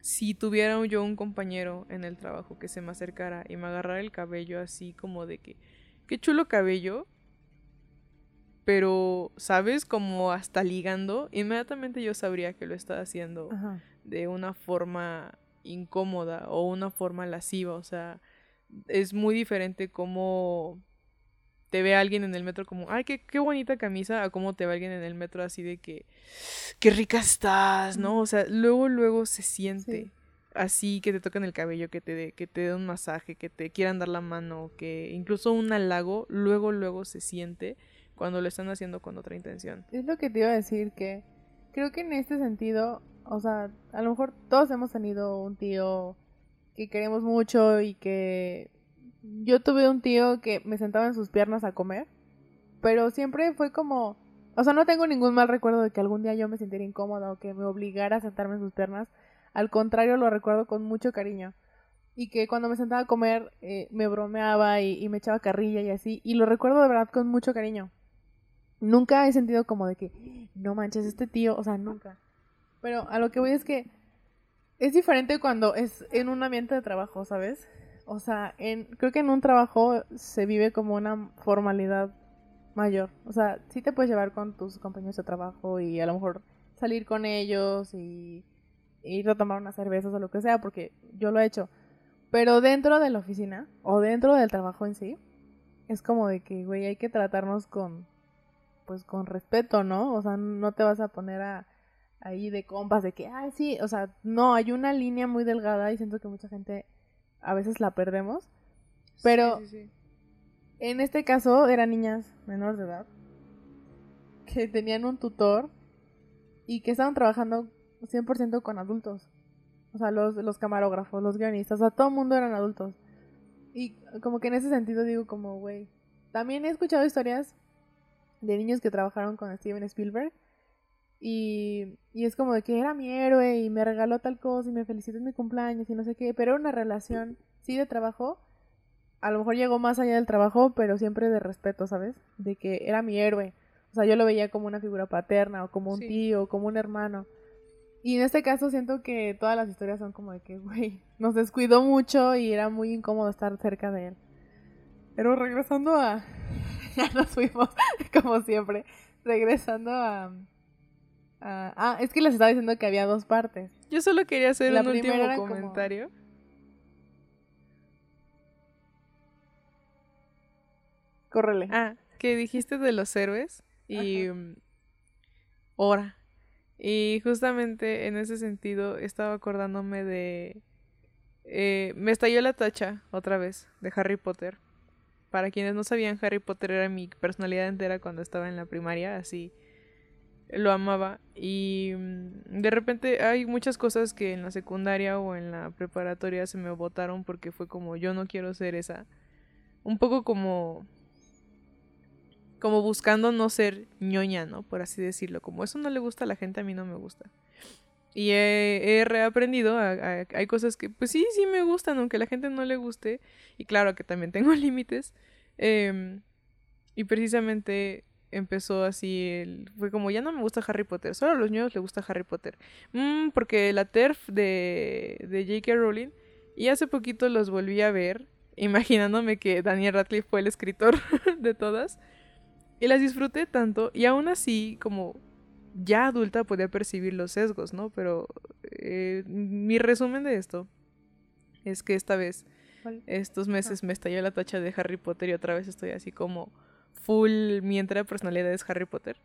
si tuviera yo un compañero en el trabajo que se me acercara y me agarrara el cabello así como de que, qué chulo cabello, pero, ¿sabes? Como hasta ligando, inmediatamente yo sabría que lo estaba haciendo Ajá. de una forma incómoda o una forma lasciva. O sea, es muy diferente cómo te ve alguien en el metro como, ay, qué, qué bonita camisa, a cómo te ve alguien en el metro así de que, qué rica estás, ¿no? O sea, luego, luego se siente. Sí. Así que te tocan el cabello, que te, dé- que te den un masaje, que te quieran dar la mano, que incluso un halago, luego, luego se siente cuando lo están haciendo con otra intención. Es lo que te iba a decir, que creo que en este sentido, o sea, a lo mejor todos hemos tenido un tío que queremos mucho y que yo tuve un tío que me sentaba en sus piernas a comer, pero siempre fue como, o sea, no tengo ningún mal recuerdo de que algún día yo me sintiera incómoda o que me obligara a sentarme en sus piernas, al contrario lo recuerdo con mucho cariño. Y que cuando me sentaba a comer eh, me bromeaba y, y me echaba carrilla y así. Y lo recuerdo de verdad con mucho cariño. Nunca he sentido como de que, no manches, este tío, o sea, nunca. Pero a lo que voy es que es diferente cuando es en un ambiente de trabajo, ¿sabes? O sea, creo que en un trabajo se vive como una formalidad mayor. O sea, sí te puedes llevar con tus compañeros de trabajo y a lo mejor salir con ellos y ir a tomar unas cervezas o lo que sea, porque yo lo he hecho. Pero dentro de la oficina o dentro del trabajo en sí, es como de que, güey, hay que tratarnos con, pues con respeto, ¿no? O sea, no te vas a poner a ahí de compas de que, ay, sí, o sea, no, hay una línea muy delgada y siento que mucha gente a veces la perdemos. Pero- Sí, sí, sí. En este caso eran niñas menores de edad que tenían un tutor y que estaban trabajando 100% con adultos. O sea, los, los camarógrafos, los guionistas, o sea, todo el mundo eran adultos. Y como que en ese sentido digo como, güey, también he escuchado historias de niños que trabajaron con Steven Spielberg y, y es como de que era mi héroe y me regaló tal cosa y me felicitó en mi cumpleaños y no sé qué, pero era una relación, sí, de trabajo, a lo mejor llegó más allá del trabajo, pero siempre de respeto, ¿sabes? De que era mi héroe. O sea, yo lo veía como una figura paterna o como un Sí. tío, como un hermano. Y en este caso siento que todas las historias son como de que, güey, nos descuidó mucho y era muy incómodo estar cerca de él. Pero regresando a... ya nos fuimos, como siempre. Regresando a... a- Ah, es que les estaba diciendo que había dos partes. Yo solo quería hacer La un último era como- comentario. Córrele. Ah, que dijiste de los héroes y mm, hora. Y justamente en ese sentido estaba acordándome de... eh, me estalló la tacha otra vez de Harry Potter. Para quienes no sabían, Harry Potter era mi personalidad entera cuando estaba en la primaria, así lo amaba. Y mm, de repente hay muchas cosas que en la secundaria o en la preparatoria se me botaron porque fue como yo no quiero ser esa. Un poco como como buscando no ser ñoña, ¿no? Por así decirlo. Como eso no le gusta a la gente, a mí no me gusta. Y he, reaprendido, hay cosas que pues sí, sí me gustan, aunque a la gente no le guste. Y claro que también tengo límites. Em, y precisamente empezó así, el- fue como, ya no me gusta Harry Potter, solo a los niños les gusta Harry Potter. Mm, porque la TERF de, de J.K. Rowling, y hace poquito los volví a ver, imaginándome que Daniel Radcliffe fue el escritor de todas. Y las disfruté tanto, y aún así, como ya adulta, podía percibir los sesgos, ¿no? Pero eh, mi resumen de esto es que esta vez, ¿Cuál? estos meses, me estalló la tacha de Harry Potter y otra vez estoy así como full, mi entera personalidad es Harry Potter.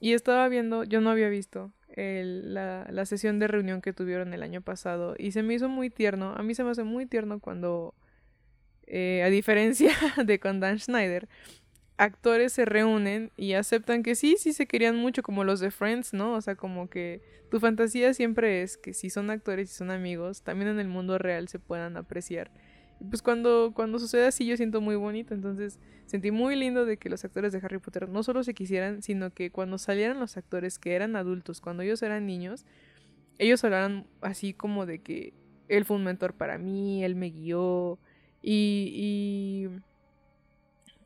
Y estaba viendo, yo no había visto el- la, la sesión de reunión que tuvieron el año pasado y se me hizo muy tierno, a mí se me hace muy tierno cuando, eh, a diferencia de con Dan Schneider, actores se reúnen y aceptan que sí, sí se querían mucho, como los de Friends, ¿no? O sea, como que tu fantasía siempre es que si son actores y son amigos, también en el mundo real se puedan apreciar. Y pues cuando, cuando sucede así yo siento muy bonito, entonces sentí muy lindo de que los actores de Harry Potter no solo se quisieran, sino que cuando salieran los actores que eran adultos, cuando ellos eran niños, ellos hablaran así como de que él fue un mentor para mí, él me guió y, y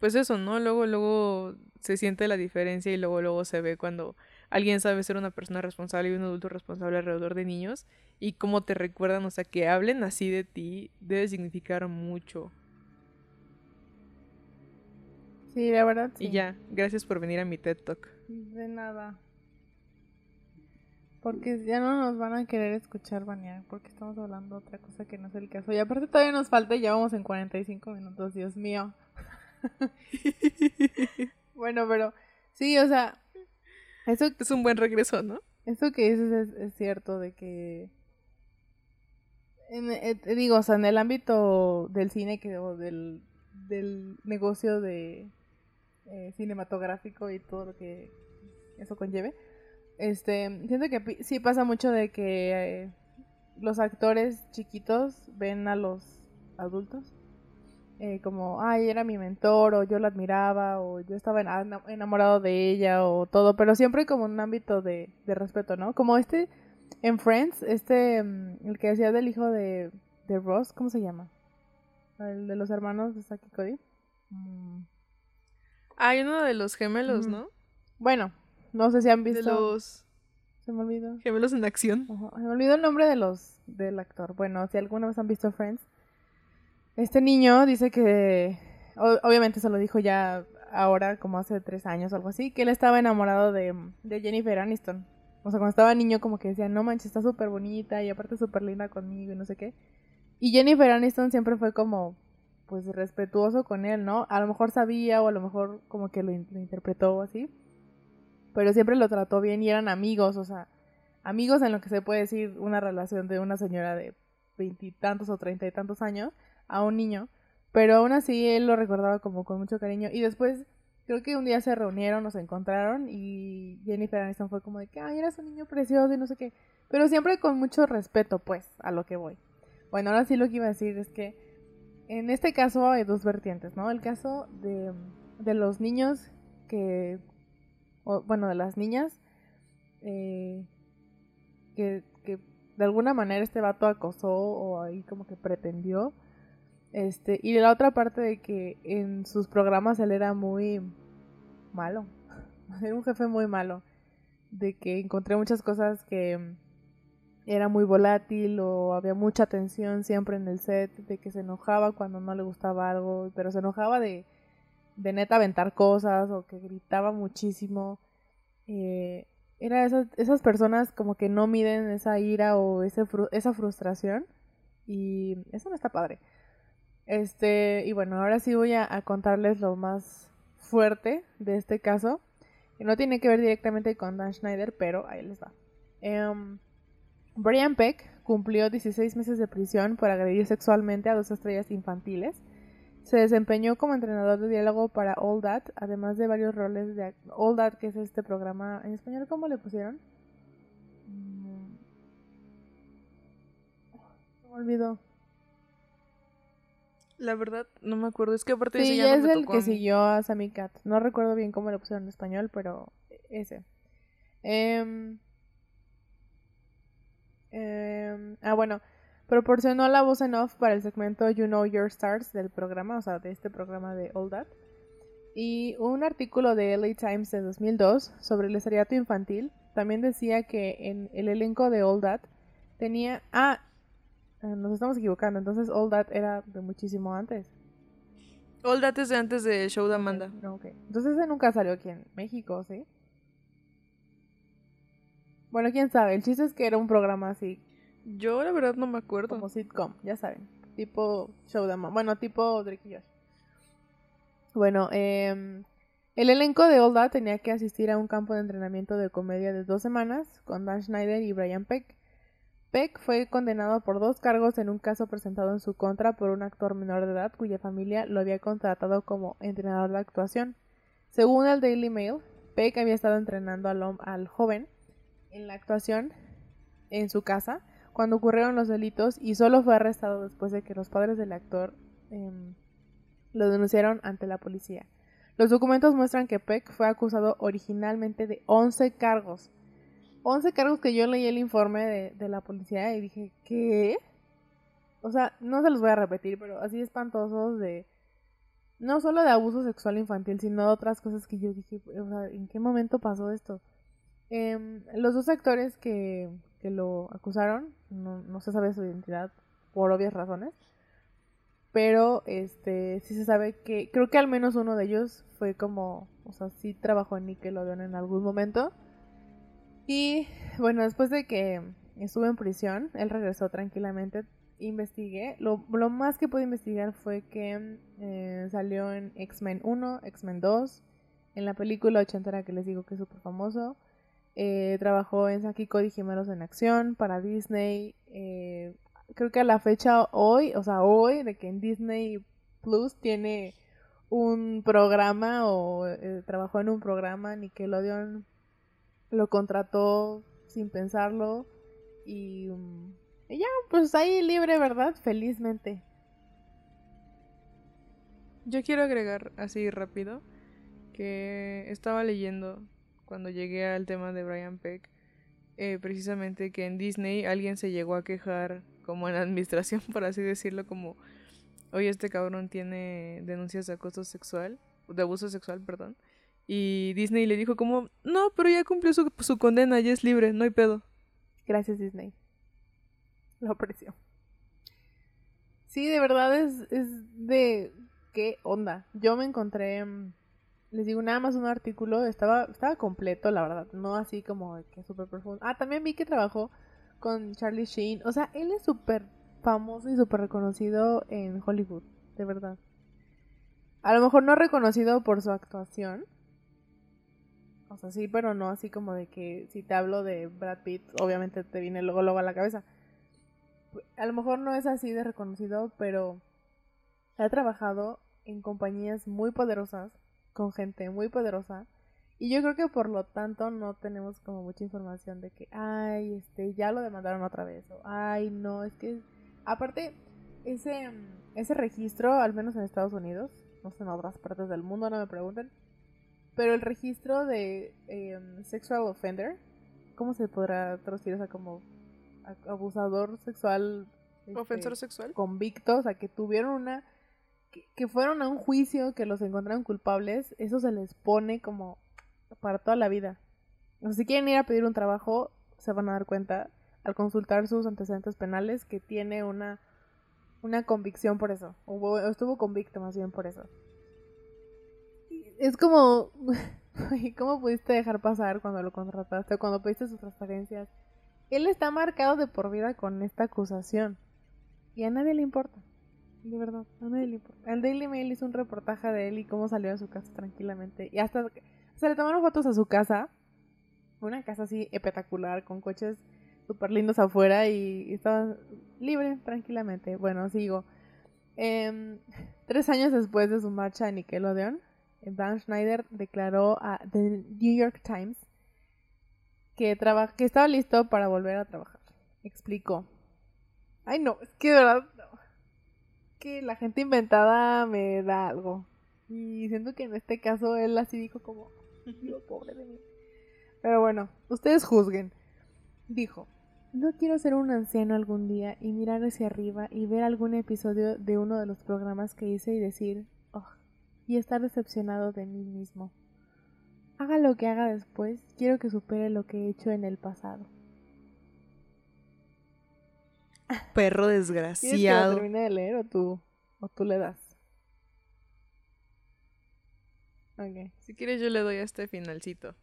pues eso, ¿no? Luego, luego se siente la diferencia y luego, luego se ve cuando alguien sabe ser una persona responsable y un adulto responsable alrededor de niños y cómo te recuerdan, o sea, que hablen así de ti debe significar mucho. Sí, la verdad. Sí. Y ya, gracias por venir a mi TED Talk. De nada. Porque ya no nos van a querer escuchar banear porque estamos hablando de otra cosa que no es el caso. Y aparte todavía nos falta y ya vamos en 45 minutos, Dios mío. bueno, pero sí, o sea, eso es un buen regreso, ¿no? Eso que dices es, cierto de que en, eh, digo, o sea, en el ámbito del cine que o del, del negocio de eh, cinematográfico y todo lo que eso conlleve, este, siento que sí pasa mucho de que eh, los actores chiquitos ven a los adultos eh, como, ay, era mi mentor, o yo la admiraba, o yo estaba enamorado de ella, o todo, pero siempre como un ámbito de, respeto, ¿no? Como este, en Friends, este, mm, el que decía del hijo de, de Ross, ¿cómo se llama? El de los hermanos de Saki Cody. Mm. Hay uno de los gemelos, ¿no? Bueno, no sé si han visto. De los. Se me olvidó. Gemelos en acción. Se me olvidó el nombre de los del actor. Bueno, si alguna vez han visto Friends, este niño dice que, obviamente se lo dijo ya ahora, como hace tres años o algo así, que él estaba enamorado de, Jennifer Aniston. O sea, cuando estaba niño como que decía, no manches, está súper bonita y aparte súper linda conmigo y no sé qué. Y Jennifer Aniston siempre fue como, pues, respetuoso con él, ¿no? A lo mejor sabía o a lo mejor como que lo, lo interpretó así. Pero siempre lo trató bien y eran amigos, o sea, amigos en lo que se puede decir una relación de una señora de veintitantos o treinta y tantos años a un niño, pero aún así él lo recordaba como con mucho cariño y después creo que un día se reunieron, nos encontraron y Jennifer Aniston fue como de que, ay, eras un niño precioso y no sé qué, pero siempre con mucho respeto, pues, a lo que voy. Bueno, ahora sí lo que iba a decir es que en este caso hay dos vertientes, ¿no? El caso de, de los niños que, bueno, de las niñas eh, que, que de alguna manera este vato acosó o ahí como que pretendió este, y la otra parte de que en sus programas él era muy malo. Era un jefe muy malo. De que encontré muchas cosas que era muy volátil o había mucha tensión siempre en el set, de que se enojaba cuando no le gustaba algo, pero se enojaba de, de neta aventar cosas o que gritaba muchísimo. Eh, era esas, esas personas como que no miden esa ira o ese esa frustración y eso no está padre. Este, y bueno, ahora sí voy a, contarles lo más fuerte de este caso. Que no tiene que ver directamente con Dan Schneider, pero ahí les va. Em, Brian Peck cumplió 16 meses de prisión por agredir sexualmente a dos estrellas infantiles. Se desempeñó como entrenador de diálogo para All That, además de varios roles de All That, que es este programa en español, ¿cómo le pusieron? Mm. me olvidó. La verdad, no me acuerdo. Es que aparte sí, es el que siguió a Sammy Cat. No recuerdo bien cómo lo pusieron en español, pero ese. Em, em, ah, bueno. Proporcionó la voz en off para el segmento You Know Your Stars del programa, o sea, de este programa de All That. Y un artículo de LA Times de 2002 sobre el estrellato infantil también decía que en el elenco de All That tenía... Ah, nos estamos equivocando. Entonces, All That era de muchísimo antes. All That es de antes del show de Amanda. Okay. Entonces, ese nunca salió aquí en México, ¿sí? Bueno, quién sabe. El chiste es que era un programa así. Yo, la verdad, no me acuerdo. Como sitcom, ya saben. Tipo show de Amanda. Bueno, tipo Drake y Josh. Bueno, eh, el elenco de All That tenía que asistir a un campo de entrenamiento de comedia de dos semanas con Dan Schneider y Brian Peck Peck fue condenado por dos cargos en un caso presentado en su contra por un actor menor de edad cuya familia lo había contratado como entrenador de actuación. Según el Daily Mail, Peck había estado entrenando al, al joven en la actuación en su casa cuando ocurrieron los delitos y solo fue arrestado después de que los padres del actor em, lo denunciaron ante la policía. Los documentos muestran que Peck fue acusado originalmente de 11 cargos 11 cargos que yo leí el informe de, la policía y dije, ¿qué? O sea, no se los voy a repetir, pero así espantosos de... No solo de abuso sexual infantil, sino de otras cosas que yo dije, o sea, ¿en qué momento pasó esto? Em, los dos actores que, que lo acusaron, no, no, se sabe su identidad por obvias razones, pero este sí se sabe que, creo que al menos uno de ellos fue como, o sea, sí trabajó en Nickelodeon en algún momento. Y bueno, después de que estuvo en prisión, él regresó tranquilamente, investigué, lo, lo más que pude investigar fue que eh, salió en X-Men 1, X-Men 2, en la película ochentera que les digo que es súper famoso, eh, trabajó en Saki Cody Gemelos en Acción para Disney. Eh, creo que a la fecha hoy, o sea, hoy, de que en Disney Plus tiene un programa o eh, trabajó en un programa, Nickelodeon lo contrató sin pensarlo y, um, y ya, pues ahí libre, ¿verdad? Felizmente. Yo quiero agregar así rápido que estaba leyendo cuando llegué al tema de Brian Peck, eh, precisamente que en Disney alguien se llegó a quejar, como en administración, por así decirlo, como, oye, este cabrón tiene denuncias de acoso sexual, de abuso sexual, perdón. Y Disney le dijo como, no, pero ya cumplió su, condena, ya es libre, no hay pedo. Gracias Disney. Lo aprecio. Sí, de verdad es, es de... ¿Qué onda? Yo me encontré les digo, nada más un artículo, estaba, estaba completo, la verdad, no así como que súper profundo. Ah, también vi que trabajó con Charlie Sheen, o sea, él es súper famoso y súper reconocido en Hollywood, de verdad. A lo mejor no reconocido por su actuación, o sea, sí, pero no así como de que si te hablo de Brad Pitt, obviamente te viene luego, luego a la cabeza. A lo mejor no es así de reconocido, pero ha trabajado en compañías muy poderosas con gente muy poderosa. Y yo creo que por lo tanto no tenemos como mucha información de que, ay, este, ya lo demandaron otra vez. O, ay, no, es que... Aparte, ese, ese registro, al menos en Estados Unidos, no sé en otras partes del mundo, no me pregunten, pero el registro de em, sexual offender, ¿cómo se podrá traducir? O como abusador sexual. Este, Ofensor sexual. Convicto, o sea, que tuvieron una que, fueron a un juicio, que los encontraron culpables, eso se les pone como para toda la vida. O sea, si quieren ir a pedir un trabajo, se van a dar cuenta al consultar sus antecedentes penales que tiene una, una convicción por eso. O estuvo convicto más bien por eso. Es como, ¿cómo pudiste dejar pasar cuando lo contrataste, cuando pediste sus transferencias? Él está marcado de por vida con esta acusación. Y a nadie le importa. De verdad, a nadie le importa. El Daily Mail hizo un reportaje de él y cómo salió a su casa tranquilamente. Y hasta se le tomaron fotos a su casa. Una casa así espectacular, con coches súper lindos afuera y, estaba libre, tranquilamente. Bueno, sigo. Eh, tres años después de su marcha a Nickelodeon, Dan Schneider declaró a The New York Times que, estaba listo para volver a trabajar. Explicó. Ay, no, es que de verdad que la gente inventada me da algo. Y siento que en este caso él así dijo como, pobre de mí. Pero bueno, ustedes juzguen. Dijo, no quiero ser un anciano algún día y mirar hacia arriba y ver algún episodio de uno de los programas que hice y decir, y estar decepcionado de mí mismo. Haga lo que haga después, quiero que supere lo que he hecho en el pasado. Perro desgraciado. Que termine de leer o tú, o tú le das? Okay. Si quieres yo le doy a este finalcito.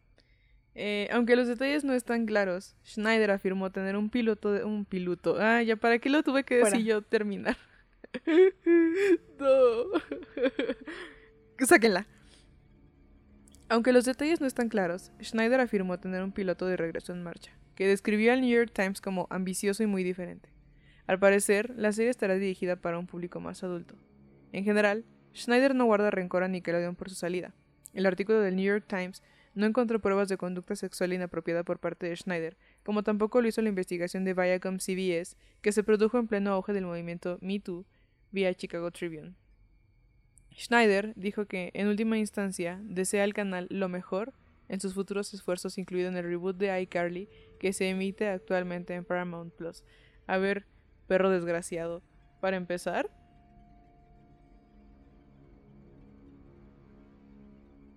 Eh, aunque los detalles no están claros, Schneider afirmó tener un piloto de un piloto. Ah, ya para qué lo tuve que decir yo terminar. no. Sáquenla. Aunque los detalles no están claros, Schneider afirmó tener un piloto de regreso en marcha, que describió al New York Times como ambicioso y muy diferente. Al parecer, la serie estará dirigida para un público más adulto. En general, Schneider no guarda rencor a Nickelodeon por su salida. El artículo del New York Times no encontró pruebas de conducta sexual inapropiada por parte de Schneider, como tampoco lo hizo la investigación de Viacom CBS, que se produjo en pleno auge del movimiento Me Too vía Chicago Tribune. Schneider dijo que, en última instancia, desea al canal lo mejor en sus futuros esfuerzos, incluido en el reboot de iCarly, que se emite actualmente en Paramount Plus. A ver, perro desgraciado. Para empezar,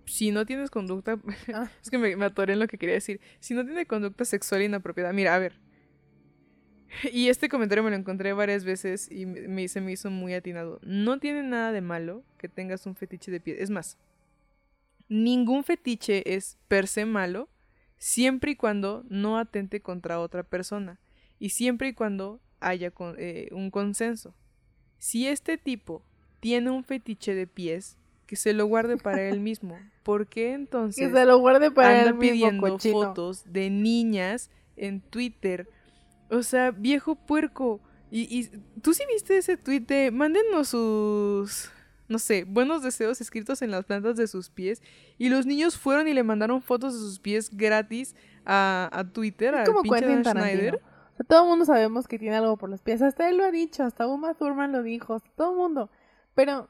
si no tienes conducta. Ah. es que me, me atoré en lo que quería decir. Si no tiene conducta sexual inapropiada. Mira, a ver. Y este comentario me lo encontré varias veces y me, se me hizo muy atinado. No tiene nada de malo que tengas un fetiche de pies. Es más, ningún fetiche es per se malo siempre y cuando no atente contra otra persona y siempre y cuando haya con, eh, un consenso. Si este tipo tiene un fetiche de pies, que se lo guarde para él mismo. ¿Por qué entonces Que se lo guarde para anda él mismo, pidiendo cochino. fotos de niñas en Twitter? O sea, viejo puerco. Y, y tú sí viste ese tweet de mándenos sus no sé, buenos deseos escritos en las plantas de sus pies. Y los niños fueron y le mandaron fotos de sus pies gratis a, a Twitter, como pinche. Schneider. O sea, todo el mundo sabemos que tiene algo por los pies. Hasta él lo ha dicho, hasta Uma Thurman lo dijo, hasta todo el mundo. Pero,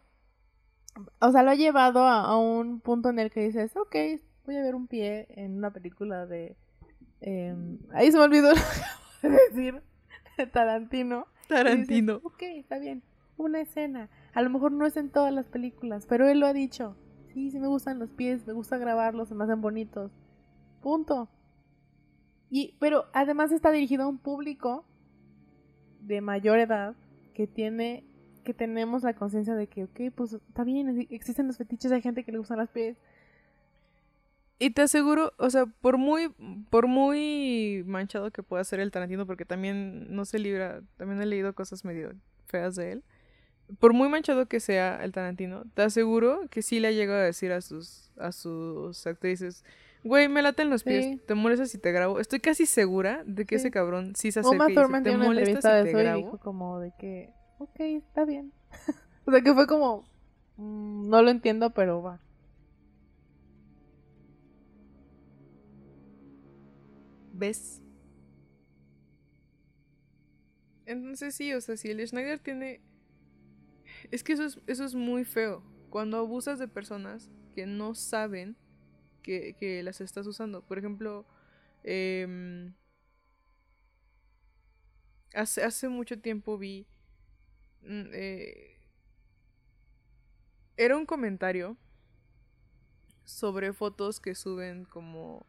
o sea, lo ha llevado a, a un punto en el que dices, ok, voy a ver un pie en una película de... em, ahí se me olvidó decir, de Tarantino. Y dices, Tarantino. ok, está bien, una escena. A lo mejor no es en todas las películas, pero él lo ha dicho. Sí, sí me gustan los pies, me gusta grabarlos, se me hacen bonitos. Punto. Y, pero además está dirigido a un público de mayor edad que tiene, que tenemos la conciencia de que, ok, pues está bien, existen los fetiches, hay gente que le gustan los pies. Y te aseguro, o sea, por muy, por muy manchado que pueda ser el Tarantino, porque también no se libra, también he leído cosas medio feas de él. Por muy manchado que sea el Tarantino, te aseguro que sí le ha llegado a decir a sus, a sus actrices, güey, me laten los pies, Sí. te molestas si te grabo. Estoy casi segura de que Sí. ese cabrón sí se acerca Uma y Thurman te molestas si de te y grabo. dijo como de que, ok, está bien. o sea, que fue como, mm, no lo entiendo, pero va. Entonces sí, o sea, si el Schneider tiene... Es que eso es, eso es muy feo. Cuando abusas de personas que no saben que, que las estás usando. Por ejemplo, em, hace, hace mucho tiempo vi... mm, eh, era un comentario sobre fotos que suben como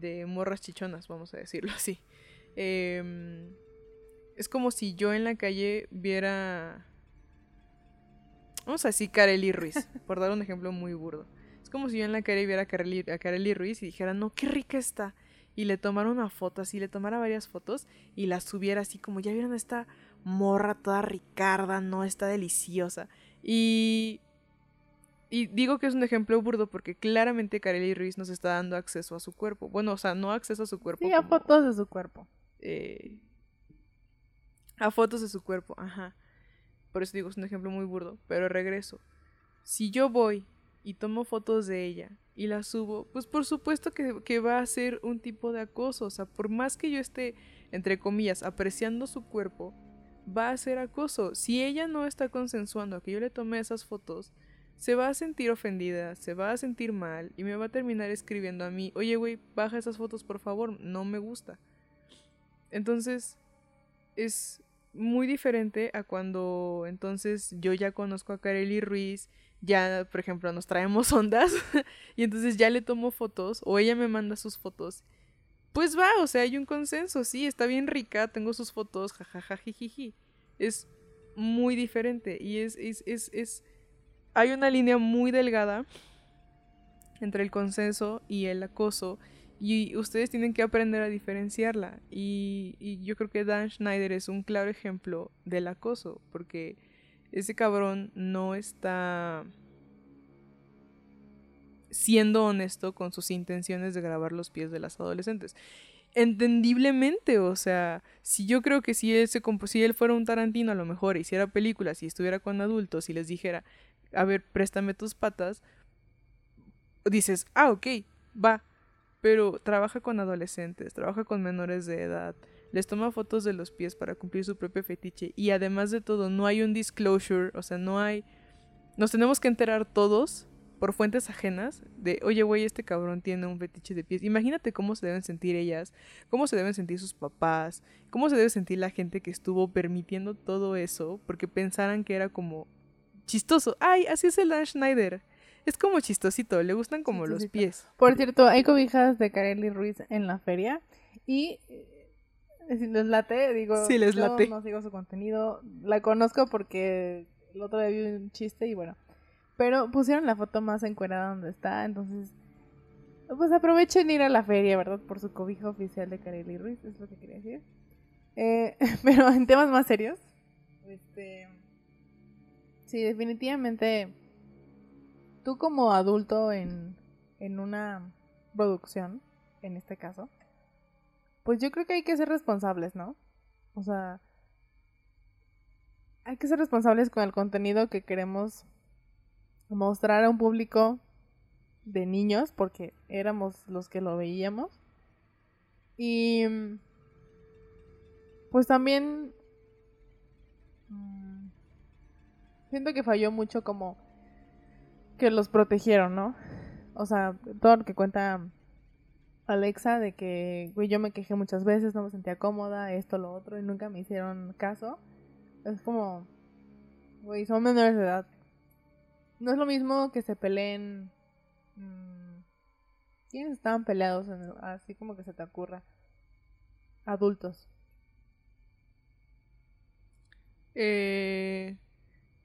de morras chichonas, vamos a decirlo así. Em, es como si yo en la calle viera. Vamos a decir Kareli Ruiz, por dar un ejemplo muy burdo. Es como si yo en la calle viera a Kareli, a Kareli Ruiz y dijera, no, qué rica está. Y le tomara una foto así, le tomara varias fotos y las subiera así como, ya vieron esta morra toda ricarda, no, está deliciosa. Y y digo que es un ejemplo burdo porque claramente Kareli Ruiz nos está dando acceso a su cuerpo. Bueno, o sea, no acceso a su cuerpo. Sí, a como, fotos de su cuerpo. eh, a fotos de su cuerpo, ajá. Por eso digo, es un ejemplo muy burdo. Pero regreso. Si yo voy y tomo fotos de ella y las subo, pues por supuesto que, que va a ser un tipo de acoso. O sea, por más que yo esté, entre comillas, apreciando su cuerpo, va a ser acoso. Si ella no está consensuando a que yo le tome esas fotos, se va a sentir ofendida, se va a sentir mal y me va a terminar escribiendo a mí, oye, güey, baja esas fotos por favor, no me gusta. Entonces, es muy diferente a cuando entonces yo ya conozco a Kareli Ruiz, ya, por ejemplo, nos traemos ondas y entonces ya le tomo fotos o ella me manda sus fotos. Pues va, o sea, hay un consenso, sí, está bien rica, tengo sus fotos, jajaja, jijiji. Es muy diferente y es, es, es, es hay una línea muy delgada entre el consenso y el acoso y ustedes tienen que aprender a diferenciarla y, y, yo creo que Dan Schneider es un claro ejemplo del acoso porque ese cabrón no está siendo honesto con sus intenciones de grabar los pies de las adolescentes. Entendiblemente, o sea, si yo creo que si él, se si él fuera un Tarantino a lo mejor hiciera películas y estuviera con adultos y les dijera, a ver, préstame tus patas, dices, ah, ok, va, pero trabaja con adolescentes, trabaja con menores de edad, les toma fotos de los pies para cumplir su propio fetiche y además de todo no hay un disclosure, o sea, no hay, nos tenemos que enterar todos por fuentes ajenas de, oye, güey, este cabrón tiene un fetiche de pies. Imagínate cómo se deben sentir ellas, cómo se deben sentir sus papás, cómo se debe sentir la gente que estuvo permitiendo todo eso porque pensaran que era como chistoso. Ay, así es el Dan Schneider. Es como chistosito, le gustan como los pies. Por cierto, hay cobijas de Kareli Ruiz en la feria y eh, si les late, digo, sí, les late. no sigo su contenido, la conozco porque el otro día vi un chiste y bueno, pero pusieron la foto más encuerada donde está, entonces pues aprovechen ir a la feria, ¿verdad? Por su cobija oficial de Kareli Ruiz, es lo que quería decir. Eh, pero en temas más serios, este, sí, definitivamente tú como adulto en, en una producción, en este caso, pues yo creo que hay que ser responsables, ¿no? O sea, hay que ser responsables con el contenido que queremos mostrar a un público de niños, porque éramos los que lo veíamos. Y pues también siento que falló mucho como que los protegieron, ¿no? O sea, todo lo que cuenta Alexa de que, güey, yo me quejé muchas veces, no me sentía cómoda, esto, lo otro, y nunca me hicieron caso. Es como, güey, son menores de edad. No es lo mismo que se peleen. ¿Quiénes estaban peleados? así como que se te ocurra. Adultos. Eh,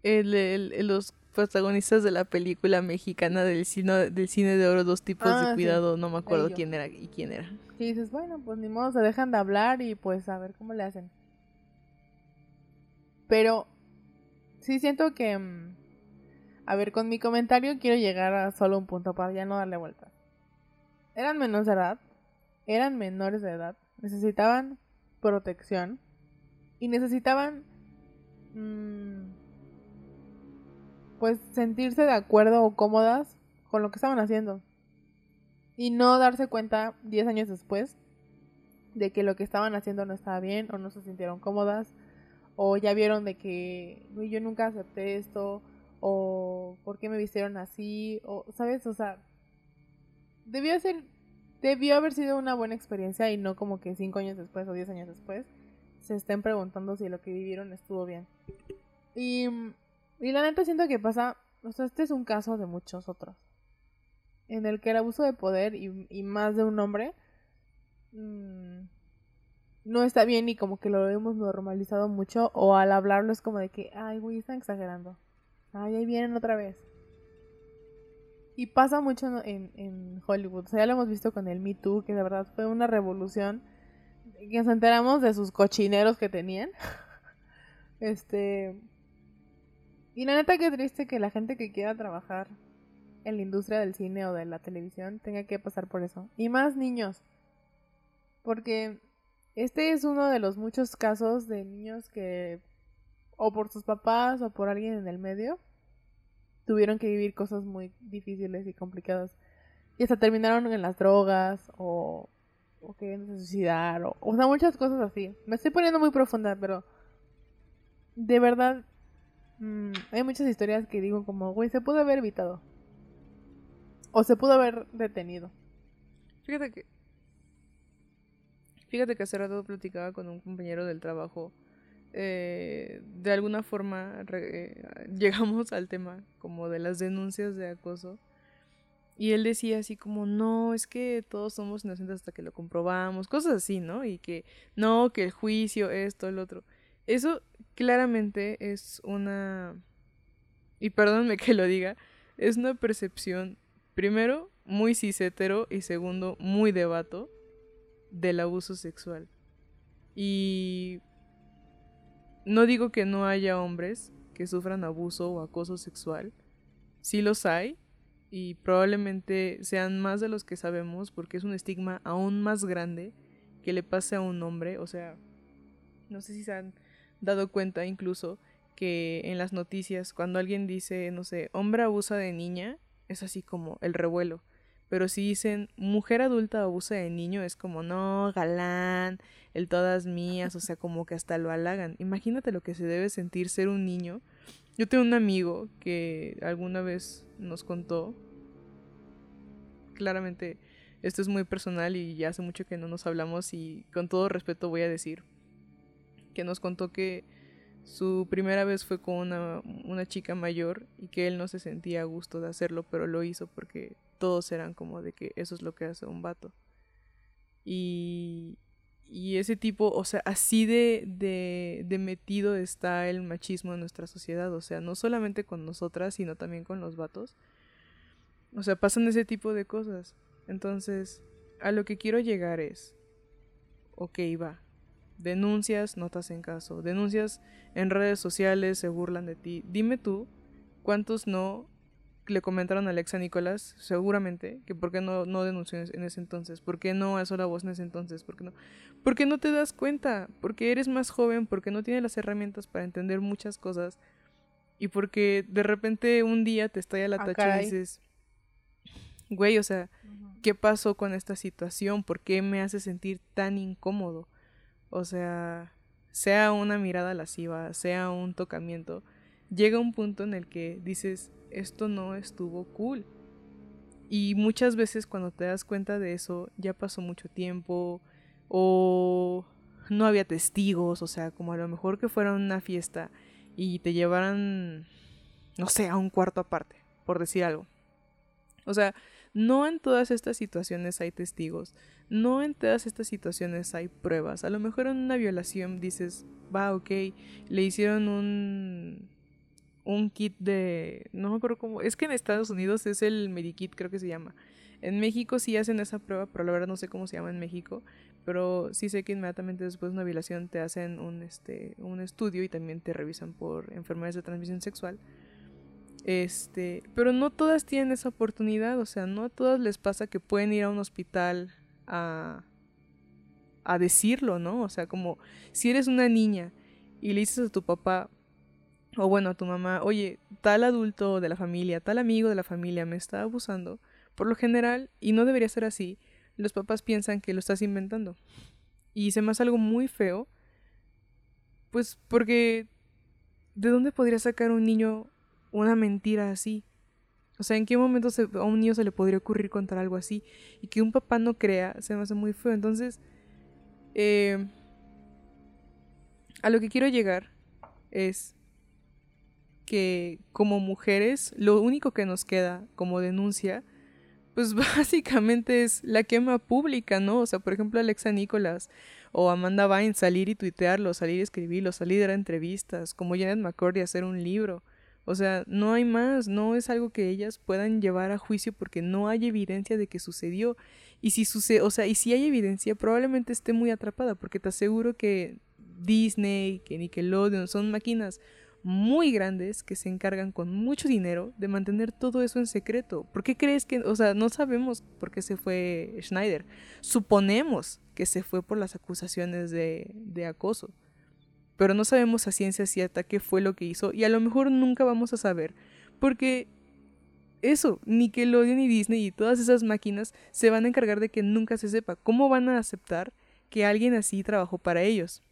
el, el, los protagonistas de la película mexicana del cine, del cine de oro, dos tipos de ah, cuidado, no me acuerdo quién era y quién era. Y dices, bueno, pues ni modo, se dejan de hablar y pues a ver cómo le hacen. Pero sí siento que, mm, a ver, con mi comentario quiero llegar a solo un punto para ya no darle vuelta. Eran menores de edad, eran menores de edad, necesitaban protección y necesitaban... Mmm, pues sentirse de acuerdo o cómodas con lo que estaban haciendo. Y no darse cuenta 10 años después de que lo que estaban haciendo no estaba bien o no se sintieron cómodas o ya vieron de que yo nunca acepté esto o por qué me vistieron así o sabes, o sea, debió ser debió haber sido una buena experiencia y no como que 5 años después o 10 años después se estén preguntando si lo que vivieron estuvo bien. Y y la neta siento que pasa, o sea, este es un caso de muchos otros. En el que el abuso de poder y, más de un hombre mm, no está bien y como que lo hemos normalizado mucho o al hablarlo es como de que, ay, güey, están exagerando. Ay, ahí vienen otra vez. Y pasa mucho en, en Hollywood. O sea, ya lo hemos visto con el Me Too, que de verdad fue una revolución. Que nos enteramos de sus cochineros que tenían. este. Y la neta que triste que la gente que quiera trabajar en la industria del cine o de la televisión tenga que pasar por eso. Y más niños. Porque este es uno de los muchos casos de niños que o por sus papás o por alguien en el medio tuvieron que vivir cosas muy difíciles y complicadas. Y hasta terminaron en las drogas o, o queriendo suicidar o, o muchas cosas así. Me estoy poniendo muy profunda, pero de verdad Mm, hay muchas historias que digo como, güey, se pudo haber evitado. O se pudo haber detenido. Fíjate que... Fíjate que hace rato platicaba con un compañero del trabajo. Eh, de alguna forma eh, llegamos al tema como de las denuncias de acoso. Y él decía así como, no, es que todos somos inocentes hasta que lo comprobamos, cosas así, ¿no? Y que no, que el juicio, esto, el otro. Eso claramente es una... Y perdónme que lo diga, es una percepción, primero, muy cisétero y segundo, muy debato del abuso sexual. Y no digo que no haya hombres que sufran abuso o acoso sexual. Sí los hay y probablemente sean más de los que sabemos porque es un estigma aún más grande que le pase a un hombre. O sea, no sé si se han dado cuenta incluso que en las noticias cuando alguien dice, no sé, hombre abusa de niña, es así como el revuelo. Pero si dicen mujer adulta abusa de niño, es como no, galán, el todas mías, o sea, como que hasta lo halagan. Imagínate lo que se debe sentir ser un niño Yo tengo un amigo que alguna vez nos contó, claramente esto es muy personal y ya hace mucho que no nos hablamos y con todo respeto voy a decir que nos contó que su primera vez fue con una, una, chica mayor y que él no se sentía a gusto de hacerlo, pero lo hizo porque todos eran como de que eso es lo que hace un vato. Y, y ese tipo, o sea, así de, de, de metido está el machismo en nuestra sociedad, o sea, no solamente con nosotras, sino también con los vatos. O sea, pasan ese tipo de cosas. Entonces, a lo que quiero llegar es, ok, va, denuncias, no te hacen caso, denuncias en redes sociales, se burlan de ti. Dime tú, ¿cuántos no le comentaron a Alexa Nicolás? Seguramente, que por qué no, no denunció en ese entonces, por qué no alzó la voz en ese entonces, por qué no, ¿Por qué no te das cuenta, porque eres más joven, porque no tienes las herramientas para entender muchas cosas y porque de repente un día te estalla la ah, tacha y dices, güey, o sea, ¿qué pasó con esta situación? ¿Por qué me hace sentir tan incómodo? O sea, sea una mirada lasciva, sea un tocamiento, llega un punto en el que dices, esto no estuvo cool. Y muchas veces cuando te das cuenta de eso, ya pasó mucho tiempo o no había testigos, o sea, como a lo mejor que fuera una fiesta y te llevaran, no sé, a un cuarto aparte, por decir algo. O sea, no en todas estas situaciones hay testigos, no en todas estas situaciones hay pruebas. A lo mejor en una violación dices, va, ok, le hicieron un, un kit de, no me acuerdo cómo, es que en Estados Unidos es el Medikit, creo que se llama. En México sí hacen esa prueba, pero la verdad no sé cómo se llama en México. Pero sí sé que inmediatamente después de una violación te hacen un, este, un estudio y también te revisan por enfermedades de transmisión sexual. Este, pero no todas tienen esa oportunidad, o sea, no a todas les pasa que pueden ir a un hospital a, a decirlo, ¿no? O sea, como si eres una niña y le dices a tu papá, o bueno, a tu mamá, oye, tal adulto de la familia, tal amigo de la familia me está abusando, por lo general, y no debería ser así, los papás piensan que lo estás inventando. Y se me hace algo muy feo, pues porque ¿de dónde podría sacar un niño una mentira así? O sea, ¿en qué momento a un niño se le podría ocurrir contar algo así? Y que un papá no crea, se me hace muy feo. Entonces, eh, a lo que quiero llegar es que como mujeres, lo único que nos queda como denuncia, pues básicamente es la quema pública, ¿no? O sea, por ejemplo, Alexa Nicolás o Amanda Vine salir y tuitearlo, salir y escribirlo, salir a entrevistas, como Janet McCordy hacer un libro. O sea, no hay más, no es algo que ellas puedan llevar a juicio porque no hay evidencia de que sucedió. Y si sucede, o sea, y si hay evidencia, probablemente esté muy atrapada, porque te aseguro que Disney, que Nickelodeon son máquinas muy grandes que se encargan con mucho dinero de mantener todo eso en secreto. ¿Por qué crees que, o sea, no sabemos por qué se fue Schneider? Suponemos que se fue por las acusaciones de, de acoso pero no sabemos a ciencia cierta qué fue lo que hizo y a lo mejor nunca vamos a saber, porque eso, Nickelodeon y Disney y todas esas máquinas se van a encargar de que nunca se sepa. ¿Cómo van a aceptar que alguien así trabajó para ellos?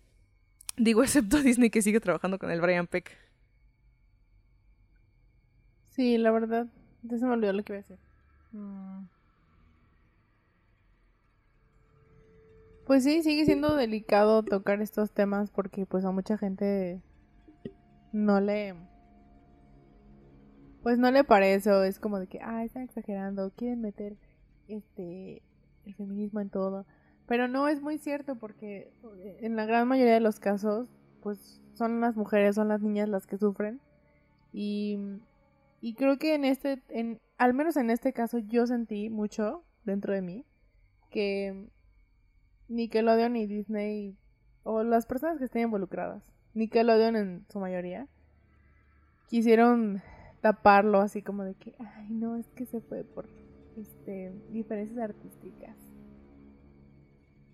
Digo, excepto Disney que sigue trabajando con el Brian Peck. Sí, la verdad, se me olvidó lo que iba a decir. Mm. Pues sí, sigue siendo delicado tocar estos temas porque pues a mucha gente no le pues no le parece o es como de que ah están exagerando quieren meter este el feminismo en todo pero no es muy cierto porque eh, en la gran mayoría de los casos pues son las mujeres son las niñas las que sufren. Y y creo que en este en al menos en este caso yo sentí mucho dentro de mí que Nickelodeon y Disney, o las personas que estén involucradas, Nickelodeon en su mayoría, quisieron taparlo así como de que, ay, no, es que se fue por este diferencias artísticas.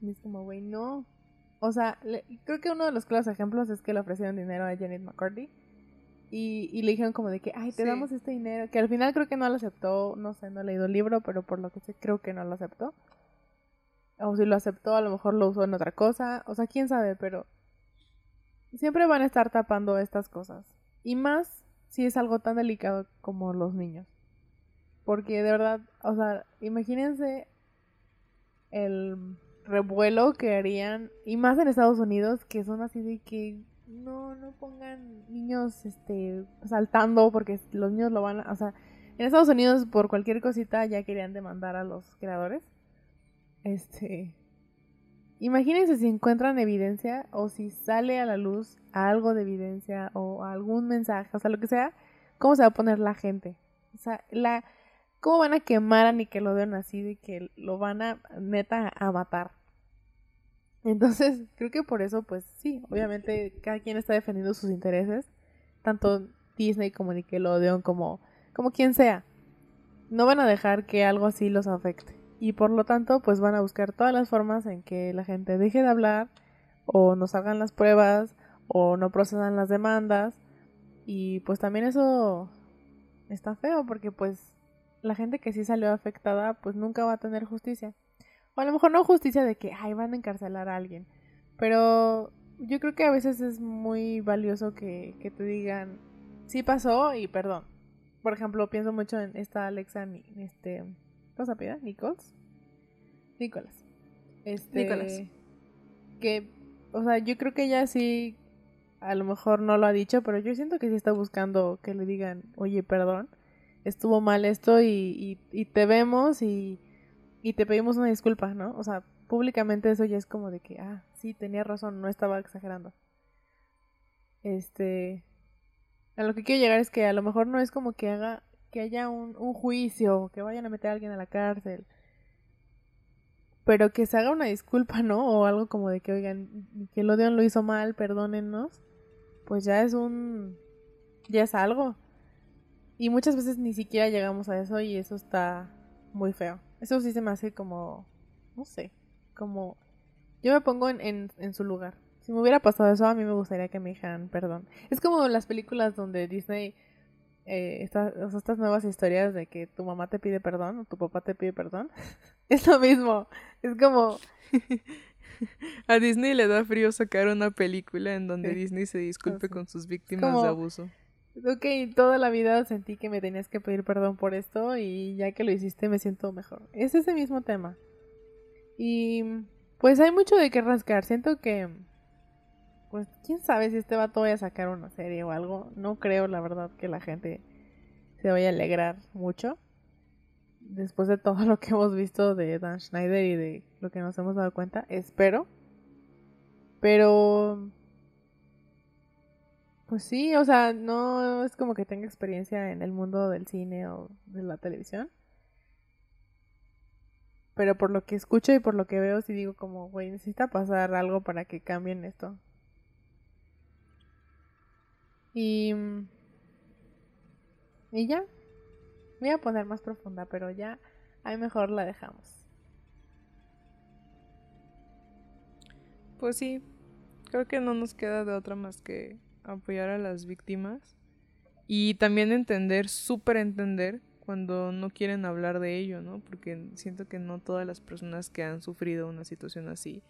Y es como, güey, no. O sea, creo que uno de los claros ejemplos es que le ofrecieron dinero a Janet McCarthy. Y, y le dijeron como de que, ay, te damos este dinero. Que al final creo que no lo aceptó. No sé, no he leído el libro, pero por lo que sé, creo que no lo aceptó. O si lo aceptó, a lo mejor lo usó en otra cosa. O sea, quién sabe, pero siempre van a estar tapando estas cosas. Y más si es algo tan delicado como los niños. Porque de verdad, o sea, imagínense el revuelo que harían, y más en Estados Unidos, que son así de que no, no pongan niños este, saltando porque los niños lo van a, o sea, en Estados Unidos por cualquier cosita ya querían demandar a los creadores. Este, imagínense si encuentran evidencia o si sale a la luz algo de evidencia o algún mensaje, o sea, lo que sea, ¿cómo se va a poner la gente? O sea, la, ¿cómo van a quemar a Nickelodeon así de que lo van a neta a matar? Entonces, creo que por eso, pues sí, obviamente cada quien está defendiendo sus intereses, tanto Disney como Nickelodeon, como, como quien sea. No van a dejar que algo así los afecte. Y por lo tanto, pues van a buscar todas las formas en que la gente deje de hablar, o no salgan las pruebas, o no procedan las demandas. Y pues también eso está feo, porque pues la gente que sí salió afectada, pues nunca va a tener justicia. O a lo mejor no justicia de que, ay, van a encarcelar a alguien. Pero yo creo que a veces es muy valioso que, que te digan, sí pasó y perdón. Por ejemplo, pienso mucho en esta Alexa, este, ¿cómo se llama? ¿Nichols? Nicolás. Este, Nicolás. Que, o sea, yo creo que ella sí, a lo mejor no lo ha dicho, pero yo siento que sí está buscando que le digan, oye, perdón, estuvo mal esto y, y, y te vemos y y te pedimos una disculpa, ¿no? O sea, públicamente eso ya es como de que, ah, sí, tenía razón, no estaba exagerando. Este, a lo que quiero llegar es que a lo mejor no es como que haga, que haya un, juicio, que vayan a meter a alguien a la cárcel, pero que se haga una disculpa, ¿no? O algo como de que, oigan, que el odio lo hizo mal, perdónennos, pues ya es un, ya es algo. Y muchas veces ni siquiera llegamos a eso y eso está muy feo. Eso sí se me hace como, no sé, como... Yo me pongo en, en, su lugar. Si me hubiera pasado eso, a mí me gustaría que me dijeran perdón. Es como las películas donde Disney, eh, estas nuevas historias de que tu mamá te pide perdón o tu papá te pide perdón. es lo mismo. Es como... A Disney le da frío sacar una película en donde Disney se disculpe con sus víctimas de abuso. Ok, toda la vida sentí que me tenías que pedir perdón por esto y ya que lo hiciste me siento mejor. Es ese mismo tema. Y pues hay mucho de qué rascar. Siento que, pues, quién sabe si este vato vaya a sacar una serie o algo. No creo, la verdad, que la gente se vaya a alegrar mucho. Después de todo lo que hemos visto de Dan Schneider y de lo que nos hemos dado cuenta, espero. Pero pues sí, o sea, no es como que tenga experiencia en el mundo del cine o de la televisión. Pero por lo que escucho y por lo que veo, sí digo como, güey, necesita pasar algo para que cambien esto. Y... Y ya. Voy a poner más profunda, pero ya ahí mejor la dejamos. Pues sí, creo que no nos queda de otra más que apoyar a las víctimas y también entender, súper entender cuando no quieren hablar de ello, ¿no? Porque siento que no todas las personas que han sufrido una situación así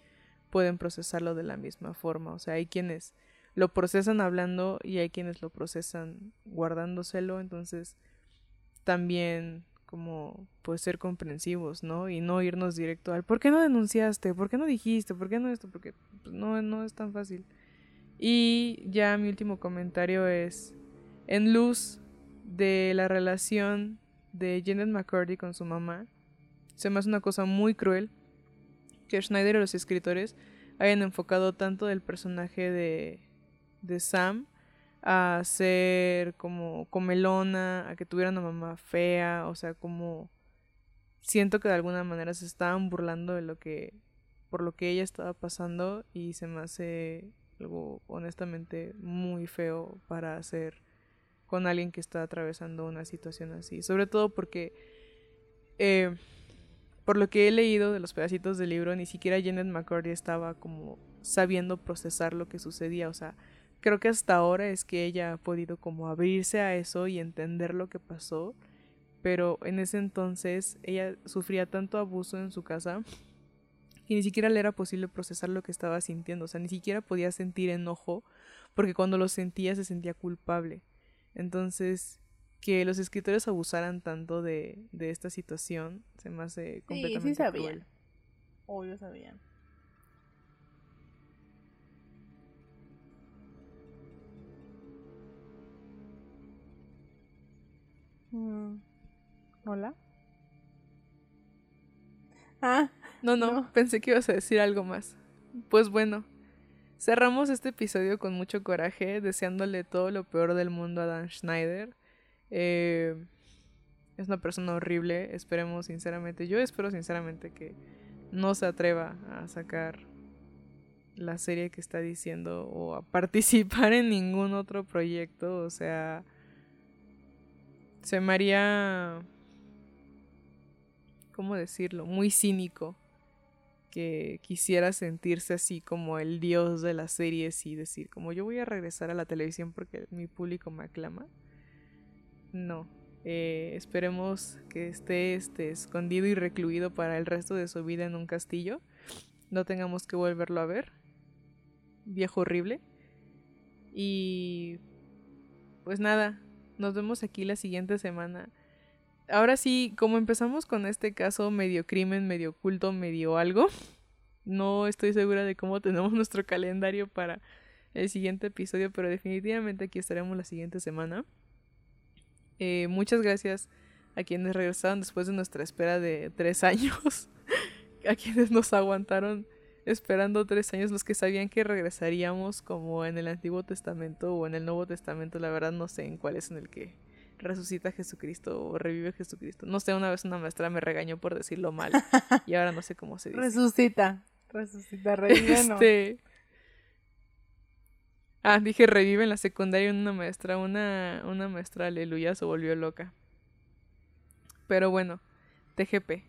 pueden procesarlo de la misma forma. O sea, hay quienes lo procesan hablando y hay quienes lo procesan guardándoselo, entonces también como pues ser comprensivos, ¿no? Y no irnos directo al ¿por qué no denunciaste? ¿Por qué no dijiste? ¿Por qué no esto? Porque pues, no, no es tan fácil. Y ya mi último comentario es, en luz de la relación de Janet McCurdy con su mamá, se me hace una cosa muy cruel que Schneider y los escritores hayan enfocado tanto del personaje de, de Sam a ser como comelona, a que tuviera una mamá fea, o sea, como siento que de alguna manera se estaban burlando de lo que por lo que ella estaba pasando y se me hace algo honestamente muy feo para hacer con alguien que está atravesando una situación así. Sobre todo porque, eh, por lo que he leído de los pedacitos del libro, ni siquiera Janet McCurdy estaba como sabiendo procesar lo que sucedía. O sea, creo que hasta ahora es que ella ha podido como abrirse a eso y entender lo que pasó. Pero en ese entonces ella sufría tanto abuso en su casa que ni siquiera le era posible procesar lo que estaba sintiendo, o sea, ni siquiera podía sentir enojo, porque cuando lo sentía se sentía culpable. Entonces, que los escritores abusaran tanto de, de esta situación se me hace completamente sí, sí sabían. Obvio sabían. Hola. Ah, No, no, No. pensé que ibas a decir algo más. Pues bueno, cerramos este episodio con mucho coraje, deseándole todo lo peor del mundo a Dan Schneider. Eh, es una persona horrible, esperemos sinceramente, yo espero sinceramente que no se atreva a sacar la serie que está diciendo o a participar en ningún otro proyecto, o sea, se me haría, ¿cómo decirlo? Muy cínico que quisiera sentirse así como el dios de las series y decir como yo voy a regresar a la televisión porque mi público me aclama. No. Eh, esperemos que esté este, escondido y recluido para el resto de su vida en un castillo. No tengamos que volverlo a ver. Viejo horrible. Y pues nada, nos vemos aquí la siguiente semana. Ahora sí, como empezamos con este caso medio crimen, medio oculto, medio algo, no estoy segura de cómo tenemos nuestro calendario para el siguiente episodio, pero definitivamente aquí estaremos la siguiente semana. Eh, muchas gracias a quienes regresaron después de nuestra espera de tres años, a quienes nos aguantaron esperando tres años, los que sabían que regresaríamos como en el Antiguo Testamento o en el Nuevo Testamento, la verdad no sé en cuál es en el que resucita Jesucristo o revive Jesucristo. No sé, una vez una maestra me regañó por decirlo mal y ahora no sé cómo se dice. resucita. Resucita, revive, no. Este... Ah, dije revive en la secundaria una maestra, una, una maestra aleluya se volvió loca. Pero bueno, TGP.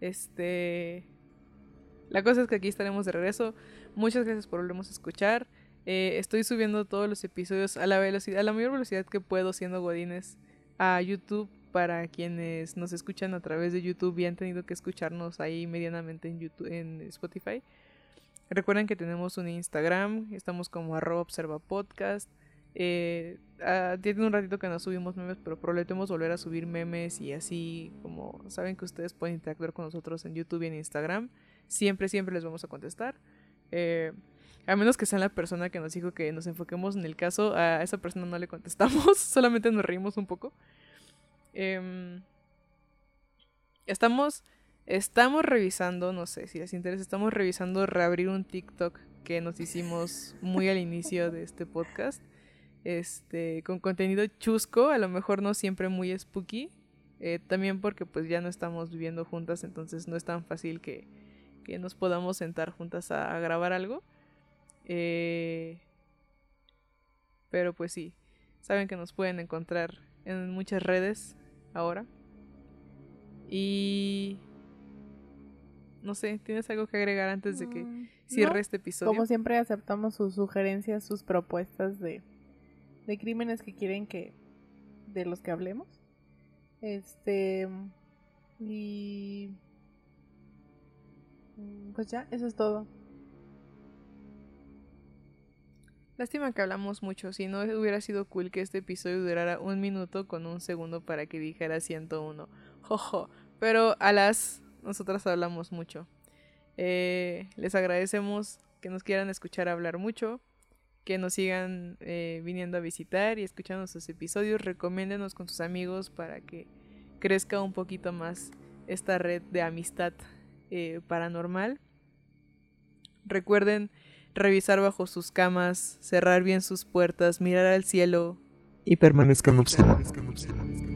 Este... La cosa es que aquí estaremos de regreso. Muchas gracias por volvernos a escuchar. Eh, estoy subiendo todos los episodios a la velocidad, a la mayor velocidad que puedo siendo Godines a YouTube para quienes nos escuchan a través de YouTube y han tenido que escucharnos ahí medianamente en YouTube, en Spotify. Recuerden que tenemos un Instagram, estamos como arroba observa podcast. Eh, ah, tiene un ratito que no subimos memes, pero prometemos volver a subir memes y así como saben que ustedes pueden interactuar con nosotros en YouTube y en Instagram. Siempre, siempre les vamos a contestar. Eh, a menos que sea la persona que nos dijo que nos enfoquemos en el caso, a esa persona no le contestamos, solamente nos reímos un poco. Em, estamos, estamos revisando, no sé si les interesa, estamos revisando reabrir un TikTok que nos hicimos muy al inicio de este podcast. Este, con contenido chusco, a lo mejor no siempre muy spooky. eh, también porque pues ya no estamos viviendo juntas, entonces no es tan fácil que, que nos podamos sentar juntas a, a grabar algo. Eh, pero pues sí, saben que nos pueden encontrar en muchas redes ahora. Y... No sé, ¿tienes algo que agregar antes de que Mm, cierre no. este episodio? Como siempre aceptamos sus sugerencias, sus propuestas de, de crímenes que quieren que de los que hablemos. Este y pues ya, eso es todo. Lástima que hablamos mucho, si no hubiera sido cool que este episodio durara un minuto con un segundo para que dijera 101. Jojo, pero a las nosotras hablamos mucho. Eh, les agradecemos que nos quieran escuchar hablar mucho, que nos sigan eh, viniendo a visitar y escuchando nuestros episodios. Recomiéndenos con sus amigos para que crezca un poquito más esta red de amistad eh, paranormal. Recuerden revisar bajo sus camas, cerrar bien sus puertas, mirar al cielo y permanezcan observando.